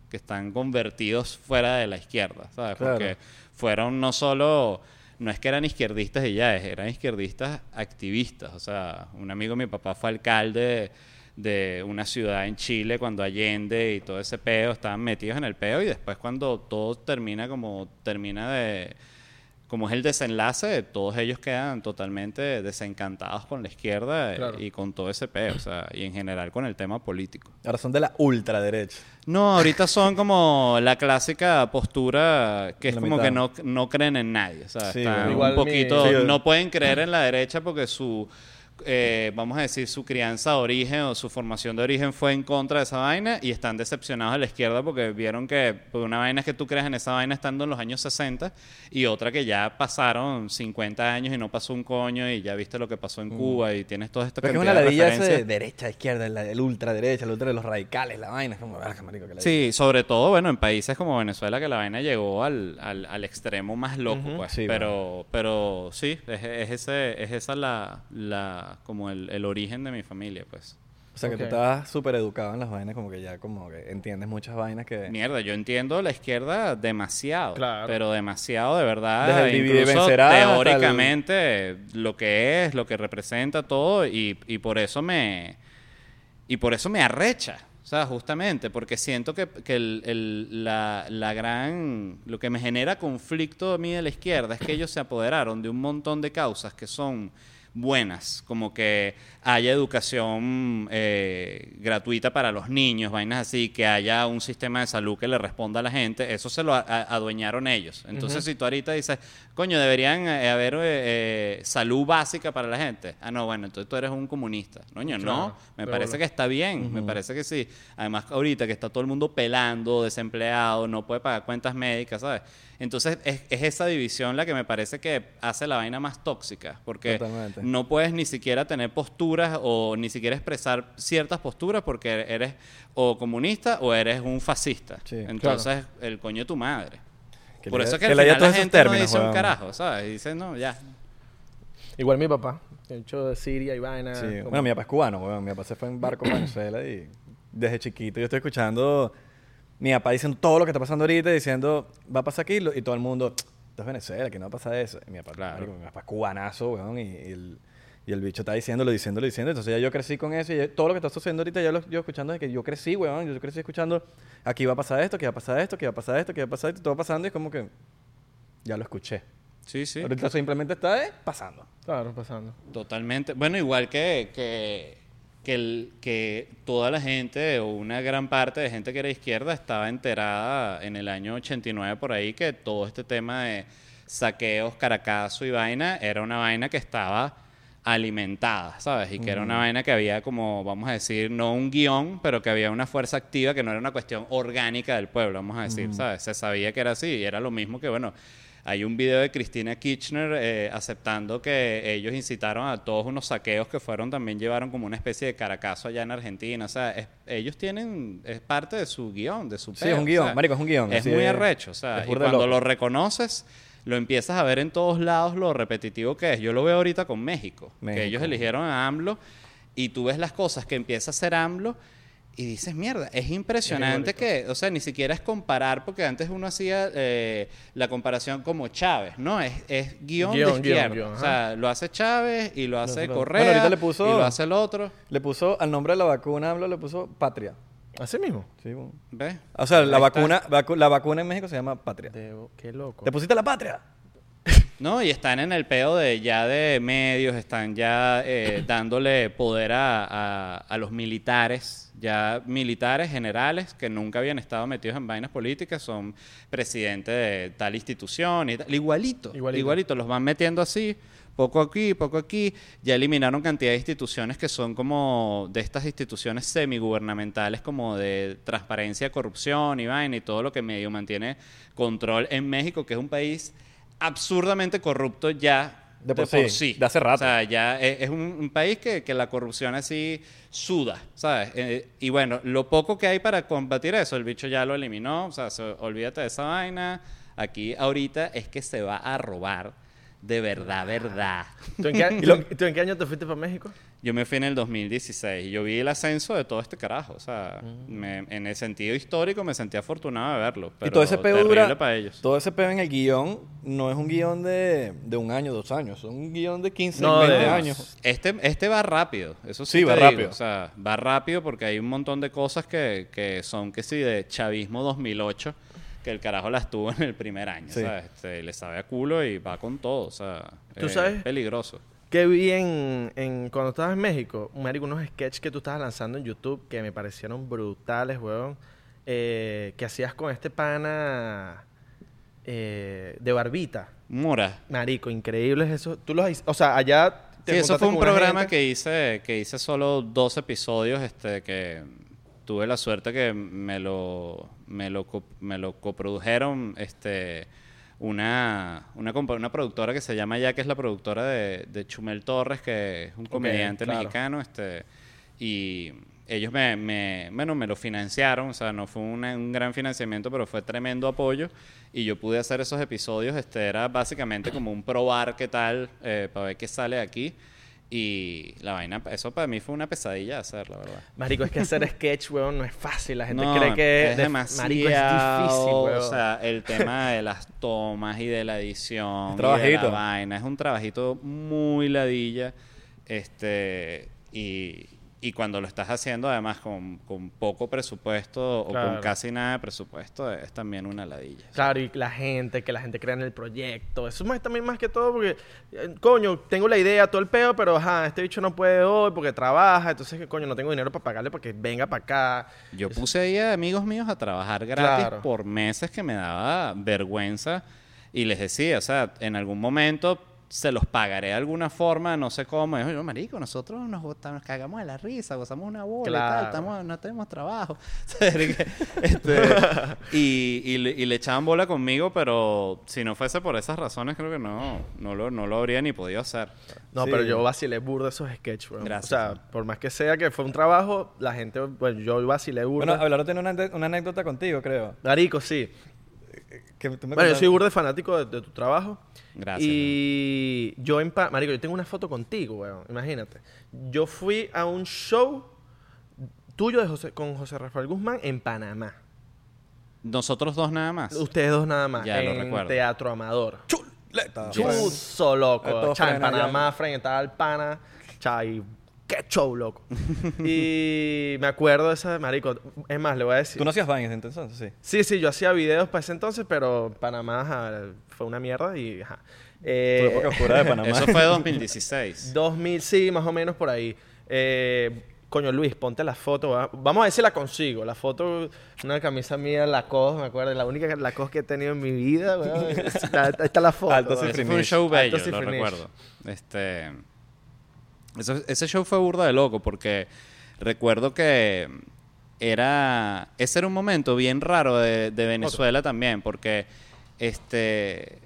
que están convertidos fuera de la izquierda, ¿sabes? Claro. Porque fueron no solo, no es que eran izquierdistas y ya, es- eran izquierdistas activistas. O sea, un amigo de mi papá fue alcalde de una ciudad en Chile cuando Allende y todo ese peo estaban metidos en el peo y después cuando todo termina como termina de como es el desenlace, todos ellos quedan totalmente desencantados con la izquierda Claro. y con todo ese peo, o sea, y en general con el tema político. Ahora son de la ultraderecha. No, ahorita son como la clásica postura que es La como mitad. que no, no creen en nadie. O sea, Sí, están bueno. Igual un mi- poquito. No pueden creer en la derecha porque su. Eh, vamos a decir, su crianza de origen o su formación de origen fue en contra de esa vaina y están decepcionados de la izquierda porque vieron que pues, una vaina es que tú creas en esa vaina estando en los años 60 y otra que ya pasaron 50 años y no pasó un coño y ya viste lo que pasó en Cuba y tienes toda esta Mm. Pero es una de ladilla de referencias. derecha, izquierda, el, el ultraderecha, el ultra de los radicales, la vaina. Es como, marico, que ladilla. Sí, sobre todo, bueno, en países como Venezuela que la vaina llegó al, al, al extremo más loco, Ujú. pues. Sí, pero, pero sí, es, es ese, es esa la, la, como el, el origen de mi familia, pues. O sea, que tú estabas súper educado en las vainas, como que ya como que entiendes muchas vainas que... Mierda, yo entiendo la izquierda demasiado, Claro. pero demasiado de verdad. Desde el incluso vencerás hasta el- teóricamente lo que es, lo que representa todo y, y por eso me y por eso me arrecha. O sea, justamente, porque siento que, que el- el- la, la gran... Lo que me genera conflicto a mí de la izquierda es que ellos se apoderaron de un montón de causas que son buenas, como que haya educación eh, gratuita para los niños, vainas así, que haya un sistema de salud que le responda a la gente, eso se lo adueñaron ellos. Entonces, si tú ahorita dices, coño, deberían eh, haber eh, eh, salud básica para la gente, ah, no, bueno, entonces tú eres un comunista. Coño, Claro, no, me parece que está bien, me parece que sí. Además, ahorita que está todo el mundo pelando, desempleado, no puede pagar cuentas médicas, ¿sabes? Entonces, es, es esa división la que me parece que hace la vaina más tóxica, porque Totalmente. no puedes ni siquiera tener posturas o ni siquiera expresar ciertas posturas porque eres o comunista o eres un fascista. Sí, Entonces, el coño de tu madre. Que Por le- eso es que, que al final la gente no términos, dice un carajo, ¿sabes? Y dice, no, ya. Igual mi papá. El hecho de Siria y vaina. Sí, Bueno, mi papá es cubano, weón. Mi papá se fue en barco a Venezuela y desde chiquito yo estoy escuchando mi papá diciendo todo lo que está pasando ahorita, diciendo, va a pasar aquí, y todo el mundo, esto es Venezuela, que no va a pasar eso. Y mi papá, Claro. marico, mi papá es cubanazo, weón, y, y el, y el bicho está diciéndolo, diciéndolo, diciendo. Entonces ya yo crecí con eso y ya- todo lo que está sucediendo ahorita, ya lo yo escuchando desde que yo crecí, weón. Yo crecí escuchando, aquí va a pasar esto, aquí va a pasar esto, aquí va a pasar esto, aquí va a pasar esto, todo pasando y es como que ya lo escuché. Sí, sí. Ahorita simplemente está eh, pasando. Claro, pasando. Totalmente. Bueno, igual que, que, que, el- que toda la gente o una gran parte de gente que era izquierda estaba enterada en el año 89 por ahí que todo este tema de saqueos, caracazo y vaina era una vaina que estaba alimentada, ¿sabes? Y que era una vaina que había como, vamos a decir, no un guion, pero que había una fuerza activa que no era una cuestión orgánica del pueblo, vamos a decir, ¿sabes? Se sabía que era así y era lo mismo que, bueno, hay un video de Cristina Kirchner eh, aceptando que ellos incitaron a todos unos saqueos que fueron, también llevaron como una especie de caracazo allá en Argentina. O sea, es- ellos tienen, es parte de su guion, de su Sí, peo, es un guion, o sea, marico, es un guion, Es muy arrecho, o sea, y cuando loco. lo reconoces, lo empiezas a ver en todos lados lo repetitivo que es. Yo lo veo ahorita con México, México. que ellos eligieron a AMLO y tú ves las cosas que empieza a hacer AMLO y dices, mierda, es impresionante que, o sea, ni siquiera es comparar, porque antes uno hacía eh, la comparación como Chávez, ¿no? Es, es guion, Guión, de guion, izquierda. guion, o sea, lo hace Chávez y lo hace lo- Correa Bueno, ahorita le puso- y lo hace el otro. Le puso al nombre de la vacuna, AMLO le puso Patria. Así mismo. Sí, bueno. ¿Ves? O sea, la Ahí vacuna, vacu- la vacuna en México se llama Patria. Qué loco. ¿Te pusiste la patria? <laughs> No, y están en el peo de ya de medios, están ya eh, dándole poder a, a- a los militares, ya militares generales que nunca habían estado metidos en vainas políticas, son presidentes de tal institución y tal. Igualito, Igualito. igualito, los van metiendo así, poco aquí, poco aquí. Ya eliminaron cantidad de instituciones que son como de estas instituciones semigubernamentales, como de transparencia, corrupción y vaina y todo lo que medio mantiene control en México, que es un país absurdamente corrupto ya De por sí, de hace rato. O sea, ya es, es un, un país que, que la corrupción así suda, ¿sabes? Eh, y bueno, lo poco que hay para combatir eso, el bicho ya lo eliminó, o sea, se- olvídate de esa vaina. Aquí ahorita es que se va a robar de verdad, verdad. ¿Tú en, qué, tú- <laughs> tú en qué año te fuiste para México? Yo me fui en el 2016 y yo vi el ascenso de todo este carajo. O sea, me- en el sentido histórico me sentí afortunado de verlo. Pero y todo ese peo dura. para ellos. Todo ese peo en el guion no es un guion de, de un año, dos años. Es un guion de 15, No, 20 de- años. Este, este va rápido, eso sí, va digo. rápido. O sea, va rápido porque hay un montón de cosas que, que son que sí de chavismo 2008, que el carajo las tuvo en el primer año, Sí. ¿sabes? Este, le sabe a culo y va con todo, o sea, ¿Tú es sabes? peligroso. Que vi en, en- cuando estabas en México, marico, unos sketches que tú estabas lanzando en YouTube que me parecieron brutales, weón. eh, que hacías con este pana eh, de barbita. Mora. Marico, increíbles eso. Tú los o sea, allá te Sí, eso fue un programa gente- que hice, que hice solo dos episodios, este, que tuve la suerte que me lo, me lo, me lo coprodujeron, este, una, una, una productora que se llama ya, que es la productora de, de Chumel Torres, que es un comediante claro. mexicano, este, y ellos me, me, bueno, me lo financiaron, o sea, no fue una- un gran financiamiento, pero fue tremendo apoyo, y yo pude hacer esos episodios, este, era básicamente como un probar qué tal, eh, para ver qué sale de aquí, y la vaina, eso para mí fue una pesadilla hacer, la verdad. Marico, es que hacer <laughs> sketch, weón, no es fácil. La gente No, cree que es de- demasiado, Marico, es difícil, weón. O sea, el tema de las tomas y de la edición, y de la trabajito. vaina, es un trabajito muy ladilla, este, y, y cuando lo estás haciendo además con, con poco presupuesto o Claro. con casi nada de presupuesto, es también una ladilla. Claro, y la gente, que la gente crea en el proyecto. Eso es más, también más que todo porque, eh, coño, tengo la idea, todo el peo, pero ajá, este bicho no puede hoy porque trabaja, entonces, que coño, no tengo dinero para pagarle para que venga para acá. Yo puse ahí a amigos míos a trabajar gratis Claro. por meses que me daba vergüenza y les decía, o sea, en algún momento se los pagaré de alguna forma, no sé cómo. Y yo, marico, nosotros nos, nos cagamos de la risa, gozamos una bola y tal, estamos- no tenemos trabajo. <laughs> Este, <laughs> y, y le, y le echaban bola conmigo, pero si no fuese por esas razones, creo que no, no, lo, no lo habría ni podido hacer. No, Sí. pero yo vacilé burda esos sketches, weón. Gracias, O sea, por más que sea que fue un trabajo, la gente, bueno, yo vacilé burda. Bueno, Abelardo tiene una, una anécdota contigo, creo. Marico, sí. Que tú me Bueno, yo soy burda fanático de, de tu trabajo. Gracias, Y yo en Pa- Marico, yo tengo una foto contigo, weón. Imagínate. Yo fui a un show tuyo de José, con José Rafael Guzmán en Panamá. Nosotros dos nada más. Ustedes dos nada más. Ya lo en recuerdo. Teatro Amador. Chuleta. Chuzo, loco. Cha, en. Panamá, frente estaba el pana. Cha, y qué show, loco. <laughs> y me acuerdo de esa, marico. Es más, le voy a decir. Tú no hacías vainas entonces, sí. Sí, sí, yo hacía videos para ese entonces, pero Panamá ajá, fue una mierda y ajá. Eh, Tu época oscura de Panamá. Eso fue <laughs> 2016. 2000, sí, más o menos por ahí. Eh, coño, Luis, ponte la foto. va- Vamos a ver si la consigo. La foto, una camisa mía, Lacoste, me acuerdo. La única Lacoste que he tenido en mi vida. <laughs> Está, está la foto. Alto fue un show bello, Alto lo recuerdo. Este, eso- ese show fue burda de loco porque recuerdo que era... Ese era un momento bien raro de, de Venezuela también porque este...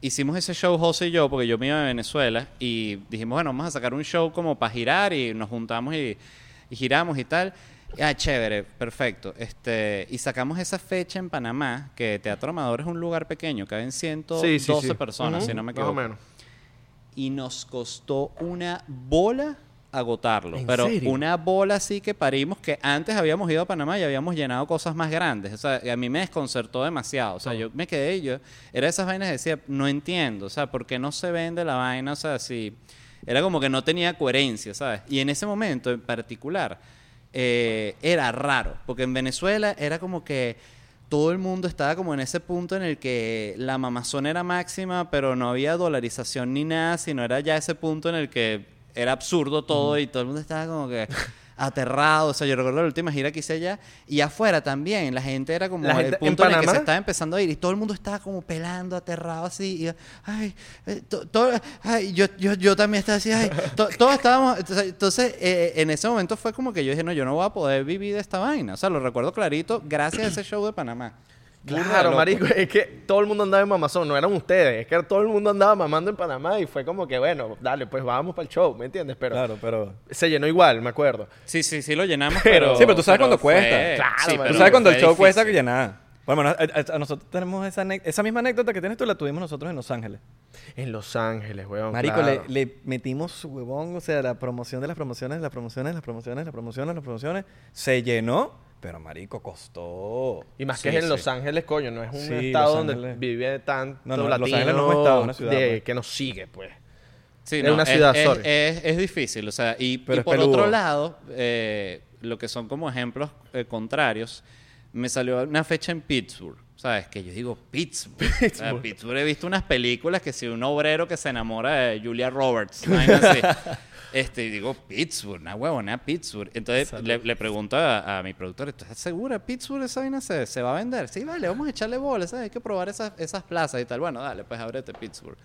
Hicimos ese show José y yo porque yo me iba a Venezuela y dijimos, bueno, vamos a sacar un show como para girar y nos juntamos y, y giramos y tal. Ah, chévere, perfecto. Este, y sacamos esa fecha en Panamá, que Teatro Amador es un lugar pequeño, caben 112 Sí, sí, sí. personas, si no me Más o equivoco. menos. Y nos costó una bola agotarlo. ¿En pero serio? una bola así que parimos que antes habíamos ido a Panamá y habíamos llenado cosas más grandes. O sea, a mí me desconcertó demasiado. O sea, yo me quedé y yo... Era de esas vainas que decía, no entiendo. O sea, ¿por qué no se vende la vaina? O sea, si... Era como que no tenía coherencia, ¿sabes? Y en ese momento en particular eh, era raro. Porque en Venezuela era como que todo el mundo estaba como en ese punto en el que la mamazón era máxima, pero no había dolarización ni nada, sino era ya ese punto en el que era absurdo todo y todo el mundo estaba como que <laughs> aterrado. O sea, yo recuerdo la última gira que hice allá y afuera también. La gente era como La el gente punto en, el que se estaba empezando a ir y todo el mundo estaba como pelando, aterrado así. Y, ay, eh, to- todo- ay, yo, yo, yo también estaba así. Ay, to- <laughs> todos estábamos. Entonces, entonces, eh, en ese momento fue como que yo dije, no, yo no voy a poder vivir de esta vaina. O sea, lo recuerdo clarito gracias a ese show de Panamá. Claro, marico, es que todo el mundo andaba en mamazón, no eran ustedes, es que todo el mundo andaba mamando en Panamá y fue como que, bueno, dale, pues vamos para el show, ¿me entiendes? Pero Claro, pero... se llenó igual, me acuerdo. Sí, sí, sí lo llenamos, Pero-. Sí, pero tú sabes cuándo fue- cuesta. Claro, sí, marico. pero Tú sabes cuando el show cuesta que ya nada. Bueno, a, a- a nosotros tenemos esa, misma anécdota que tienes tú, la tuvimos nosotros en Los Ángeles. En Los Ángeles, weón. Marico, claro. le, le metimos su huevón, o sea, la promoción de las promociones, las promociones, las promociones, las promociones, las promociones. Se llenó, pero marico, costó. Y más Sí, que es en sí. Los Ángeles, coño, no es un Sí, estado Los donde vive tanto No, no, Los latino Ángeles no es un estado, es una ciudad, de- pues. que nos sigue, pues. Sí, Es no, una ciudad, es, sorry. es- es difícil, o sea, y, Pero y es por peludo. otro lado, eh, lo que son como ejemplos eh, contrarios, me salió una fecha en Pittsburgh, ¿sabes? Que yo digo Pittsburgh. O sea, Pittsburgh he visto unas películas que si un obrero que se enamora de Julia Roberts, así. <laughs> Este, y digo, Pittsburgh, una huevona, Pittsburgh. Entonces le, le pregunto a, a mi productor, ¿estás segura? ¿Pittsburgh esa vaina se, se va a vender? Sí, vale, vamos a echarle bolas, ¿sabes? Hay que probar esas, esas plazas y tal. Bueno, dale, pues ábrete Pittsburgh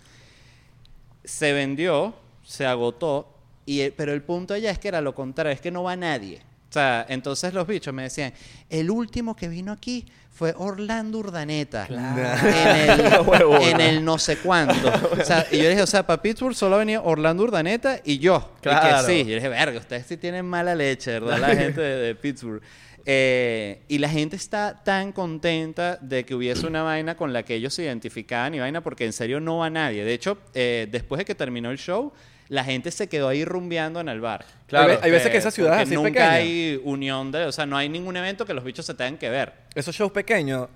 se vendió, se agotó, y el- pero el punto allá es que era lo contrario, es que no va nadie. O sea, entonces los bichos me decían, el último que vino aquí fue Orlando Urdaneta. En, el, <laughs> en el no sé cuánto. O sea, y yo dije, o sea, para Pittsburgh solo venía Orlando Urdaneta y yo. Y Claro. que sí. Yo dije, verga, ustedes sí tienen mala leche, ¿verdad? La gente de, de Pittsburgh. Eh, y la gente está tan contenta de que hubiese una vaina con la que ellos se identificaban y vaina, porque en serio no va nadie. De hecho, eh, después de que terminó el show, la gente se quedó ahí rumbeando en el bar. Claro, hay, hay veces que Eh, esas ciudades porque así nunca pequeñas, hay unión de, o sea, no hay ningún evento que los bichos se tengan que ver. esos shows pequeños,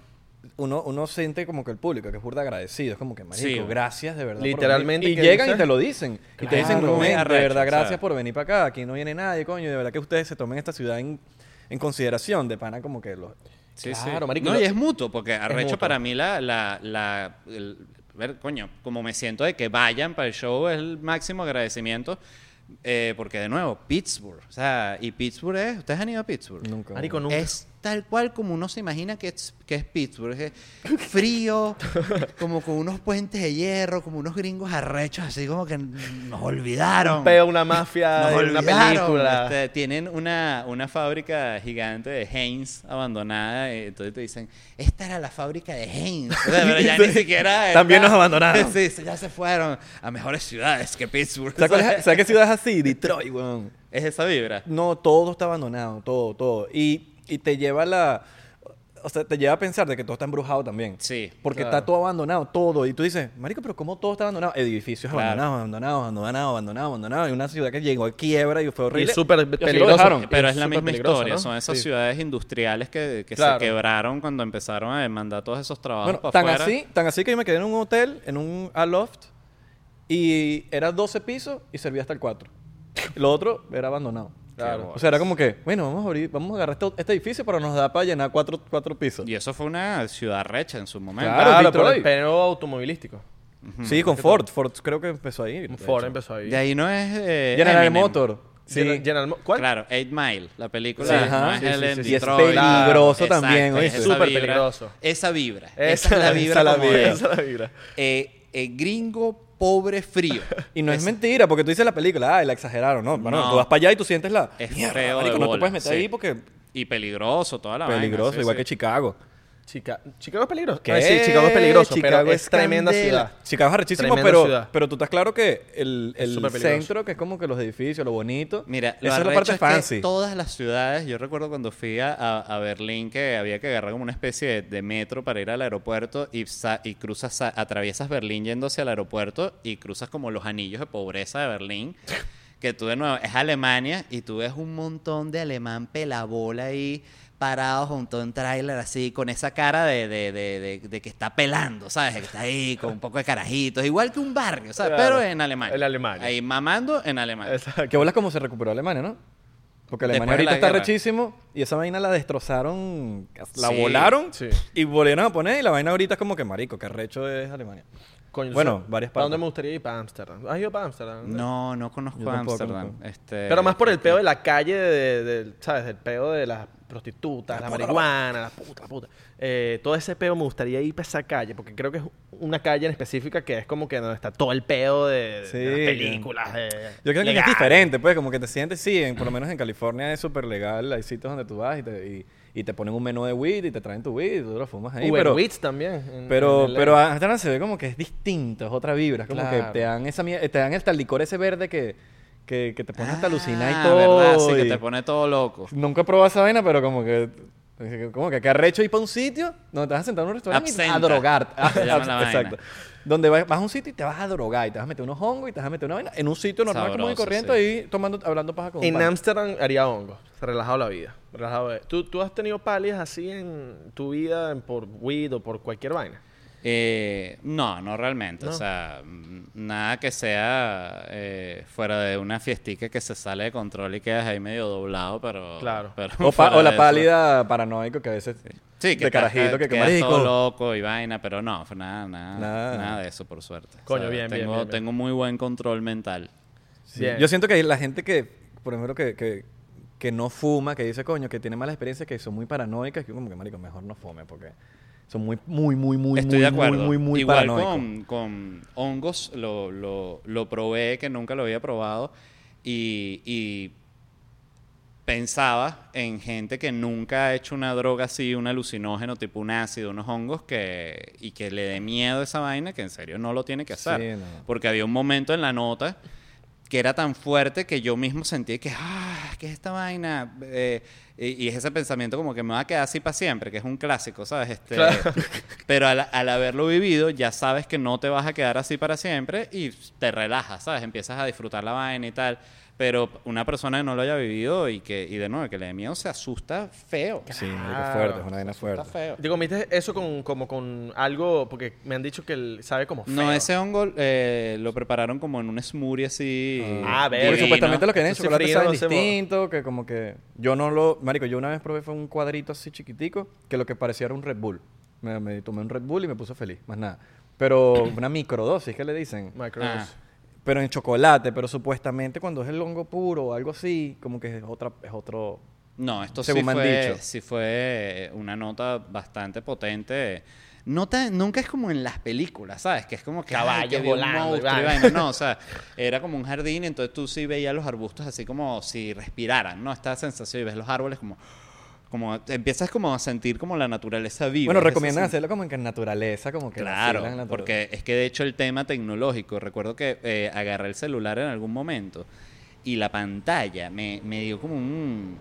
uno, uno siente como que el público, que es burda agradecido, es como que, marico, Sí. gracias de verdad. por Literalmente, venir". Y ¿qué llegan dices? y te lo dicen. y te dicen, Claro, "No, de arrecho, verdad, o sea. gracias por venir para acá. Aquí no viene nadie, coño. De verdad que ustedes se tomen esta ciudad en, en consideración. De pana como que los... Sí, Claro, sí. marico, No, lo- y es mutuo, porque arrecho mutuo. para mí la, la, la el- ver, coño, como me siento de que vayan para el show es el máximo agradecimiento. eh, porque de nuevo, Pittsburgh. O sea, y Pittsburgh es. ¿Ustedes han ido a Pittsburgh? Nunca. Marico, nunca. Es tal cual como uno se imagina que es, que es Pittsburgh. Es frío, <laughs> como con unos puentes de hierro, como unos gringos arrechos, así como que nos olvidaron. Peo, una mafia, Nos una película. Este, tienen una, una fábrica gigante de Heinz abandonada. y entonces te dicen, esta era la fábrica de Heinz. O sea, pero ya <laughs> ni siquiera. También nos abandonaron. <laughs> Sí, ya se fueron a mejores ciudades que Pittsburgh. ¿Sabes, cuál es- ¿sabes qué ciudad es así? Detroit, weón. Es esa vibra. No, todo está abandonado, todo, todo. Y, y te lleva a la... O sea, te lleva a pensar de que todo está embrujado también. Sí, Porque claro. está todo abandonado, todo. Y tú dices, marico, pero ¿cómo todo está abandonado? Edificios Claro. abandonados, abandonados, abandonados, abandonados, abandonados. Y una ciudad que llegó a quiebra y fue horrible. es súper Y lo peligroso. Pero es la súper misma historia. ¿no? Son esas Sí. ciudades industriales que, que Claro. se quebraron cuando empezaron a demandar todos esos trabajos Bueno, para tan afuera. así, tan así que yo me quedé en un hotel, en un aloft, y era 12 pisos y servía hasta el 4. Lo otro era abandonado. Claro. O sea, era como que, bueno, vamos a abrir, vamos a agarrar este, este edificio, pero nos da para llenar cuatro, cuatro pisos. Y eso fue una ciudad recha en su momento. Claro, Claro, por el Detroit. peo automovilístico. Sí, con Ford. Ford creo que empezó ahí. de Ford hecho. empezó ahí. De ahí no es. Eh, General Eminem. Motor. Sí. General- General Mo- ¿Cuál? Claro, Eight Mile, la película. Sí, no ajá. es Sí, el sí, en sí, sí. Y es Detroit. peligroso también, es ¿oíste? esa Súper vibra- peligroso. Esa vibra. Esa- es la vibra. esa es la <laughs> como vibra. Esa es la vibra. eh, eh, gringo, pobre, frío. <laughs> Y no es mentira, porque tú dices la película, ay, la exageraron, ¿no? Bueno, No. tú vas para allá y tú sientes la. Es Mierda, feo marico, de no te puedes meter sí. ahí porque. Y peligroso, toda la vaina, Peligroso, sí, igual sí. que Chicago. Chica- Chicago es peligroso. ¿Qué? Sí, Chicago es peligroso, Chicago pero es tremenda ciudad. Chicago es arrechísimo, Tremenda pero, ciudad. pero tú estás claro que el, el centro, que es como que los edificios, lo bonito. Mira, lo esa es la parte es que todas las ciudades, yo recuerdo cuando fui a, a- a Berlín que había que agarrar como una especie de, de metro para ir al aeropuerto y, sa- y cruzas, sa- atraviesas Berlín yendo hacia el aeropuerto y cruzas como los anillos de pobreza de Berlín. Que tú de nuevo, es Alemania y tú ves un montón de alemán pelabola ahí parado junto a un tráiler así con esa cara de, de, de, de- de que está pelando, ¿sabes? Que está ahí con un poco de carajitos, igual que un barrio, ¿sabes? Claro. Pero en Alemania. En Alemania. Ahí mamando en Alemania. Exacto. Que bolas como se recuperó Alemania, ¿no? Porque Alemania ahorita la está guerra. rechísimo y esa vaina la destrozaron, la Sí, volaron sí. y volvieron a poner y la vaina ahorita es como que marico, que recho es Alemania. Coño, Bueno, varias ¿Para dónde partes. me gustaría ir? Para Ámsterdam. ¿Has ido para Ámsterdam? No, no conozco Ámsterdam. Este, Pero más por el peo de la calle, de, de- ¿sabes? Del peo de las prostitutas, la marihuana, la puta, la puta. Eh, todo ese peo me gustaría ir para esa calle, porque creo que es una calle en específica que es como que donde está todo el peo de, las películas. de- Yo creo que es diferente, pues, como que te sientes, sí, en- por lo menos en California es súper legal, hay sitios donde tú vas y te, y, y te ponen un menú de weed y te traen tu weed y tú lo fumas ahí, Uber pero... Eats también. en- Pero, en pero se ve como que es distinto, es otra vibra. Es como Claro. que te dan esa mier- te dan hasta el licor ese verde que, que, que te pone hasta alucinar y Ah, todo. ¿verdad? Sí, que y- te pone todo loco. Nunca he probado esa vaina, pero como que. Como que qué arrecho ir para un sitio donde te vas a sentar en un restaurante y a drogarte. se <laughs> vaina. Exacto. Donde vas, vas a un sitio y te vas a drogar y te vas a meter unos hongos y te vas a meter una vaina en un sitio normal común y Sabroso, corriente sí. ahí tomando, hablando paja con En. Ámsterdam haría hongo. Relajado la vida. Relajado. ¿Tú, ¿Tú has tenido palias así en tu vida en- por weed o por cualquier vaina? Eh, no, no realmente. No. O sea, mm, nada que sea eh, fuera de una fiestica que se sale de control y quedas ahí medio doblado, pero... Claro. pero O, <laughs> pa- fuera o la pálida paranoico que a veces. Sí, que de carajito que, que quedas marico. todo loco y vaina, pero no, fue nada, nada, Nada. nada, de eso, por suerte. Coño, bien, bien, tengo, bien, bien. Tengo muy buen control mental. Sí. Yo siento que la gente que, por ejemplo, que, que, que no fuma, que dice, coño, que tiene mala experiencia, que son muy paranoicas, que como que, marico, mejor no fume porque son muy, muy, muy, muy, Estoy muy, de acuerdo. muy, muy, muy Igual paranoicos. con, con hongos lo, lo, lo probé, que nunca lo había probado, y, y pensaba en gente que nunca ha hecho una droga así, un alucinógeno tipo un ácido, unos hongos, que, y que le dé miedo a esa vaina, que en serio no lo tiene que hacer. Sí, no. Porque había un momento en la nota que era tan fuerte que yo mismo sentí que, ah, ¿qué es esta vaina? Eh, y, y es ese pensamiento como que me va a quedar así para siempre, que es un clásico, ¿sabes? Este, Claro. <laughs> Pero al, al haberlo vivido, ya sabes que no te vas a quedar así para siempre y te relajas, ¿sabes? Empiezas a disfrutar la vaina y tal. Pero una persona que no lo haya vivido y que, y de nuevo, que le dé miedo, se asusta feo. Sí, es fuerte, es una vaina Está fuerte. feo. ¿Te comiste eso con, como con algo? Porque me han dicho que el- sabe como feo. No, ese hongo eh, lo prepararon como en un smoothie así. Ah, verga. Porque divino. supuestamente lo que tienen Ese chocolate frío saben no se mo- distinto, que como que yo no lo, marico, yo una vez probé fue un cuadrito así chiquitico que lo que parecía era un Red Bull. Me, me tomé un Red Bull y me puso feliz, más nada. Pero <coughs> una microdosis, ¿qué le dicen? Microdose. Ah. Pero en chocolate, pero supuestamente cuando es el hongo puro o algo así, como que es otra es otro No, esto Según sí me han fue, dicho. sí fue una nota bastante potente. No nunca es como en las películas, ¿sabes? Que es como que ay, Caballos que vi un volando y monstruo y vaina. vaina. No, o sea, era como un jardín entonces tú sí veías los arbustos así como si respiraran, ¿no? Esta sensación y ves los árboles como... como empiezas como a sentir como la naturaleza viva. Bueno, recomiendan hacerlo como en que en naturaleza, como que Claro, naturaleza. porque es que de hecho el tema tecnológico, recuerdo que eh, agarré el celular en algún momento y la pantalla me, me dio como un...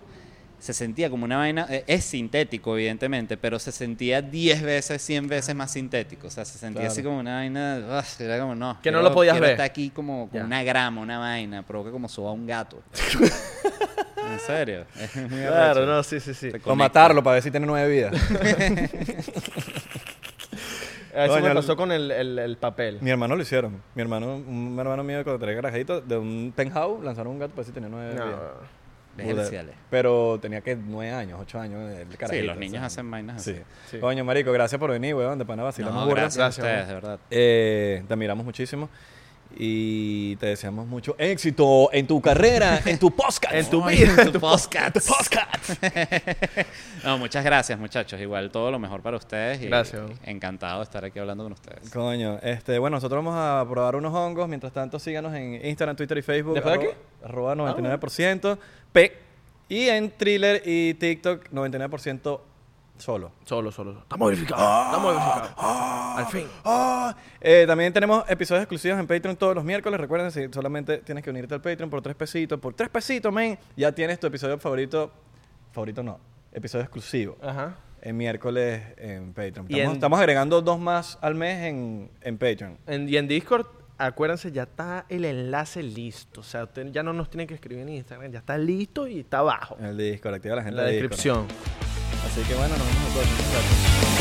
Se sentía como una vaina, eh, es sintético evidentemente, pero se sentía 10 veces, 100 veces más sintético. O sea, se sentía Claro. así como una vaina, ugh, era como no. Que no lo podías ver. estar aquí como Ya. una grama, una vaina, provoca como suba un gato. <laughs> <laughs> en serio, <laughs> es muy Claro, arrecho. no, sí, sí, sí. Te O conecta. matarlo para ver si tiene nueve vidas. <laughs> Eso Coño, me el- pasó con el, el, el papel. Mi hermano lo hicieron. Mi hermano, un hermano mío cuando tenía garajito, de un penthouse, lanzaron un gato para ver si tenía nueve No. vidas. Burda. Pero tenía que nueve años, ocho años. El Sí, carajito, los niños o sea. hacen vainas así. Sí. Sí. Coño, marico, gracias por venir, weón. De pana vacilamos No, burda. gracias, a ustedes, ¿no? de verdad. Eh, te admiramos muchísimo. Y te deseamos mucho éxito en tu carrera, en tu podcast. En tu vida. en tu podcast. Tu <laughs> podcast. no, muchas gracias, muchachos. Igual todo lo mejor para ustedes. Y Gracias. Encantado de estar aquí hablando con ustedes. Coño, este, bueno, nosotros vamos a probar unos hongos. Mientras tanto, síganos en Instagram, Twitter y Facebook. ¿Después de arroba- Arroba 99%. P. Y en Thriller y TikTok, 99% solo. Solo, solo. Estamos verificados. Estamos verificados. Al fin. Ah, eh, también tenemos episodios exclusivos en Patreon todos los miércoles. Recuerden, si solamente tienes que unirte al Patreon por tres pesitos. Por tres pesitos, men, ya tienes tu episodio favorito. Favorito no. Episodio exclusivo. Ajá. En miércoles en Patreon. Y Estamos, en- estamos agregando dos más al mes en, en Patreon. En- y en Discord, acuérdense, ya está el enlace listo. O sea, usted ya no nos tienen que escribir en Instagram. Ya está listo y está abajo. En el Discord. Activa la En gente la de Discord. descripción. Así que bueno, nos vemos en el próximo.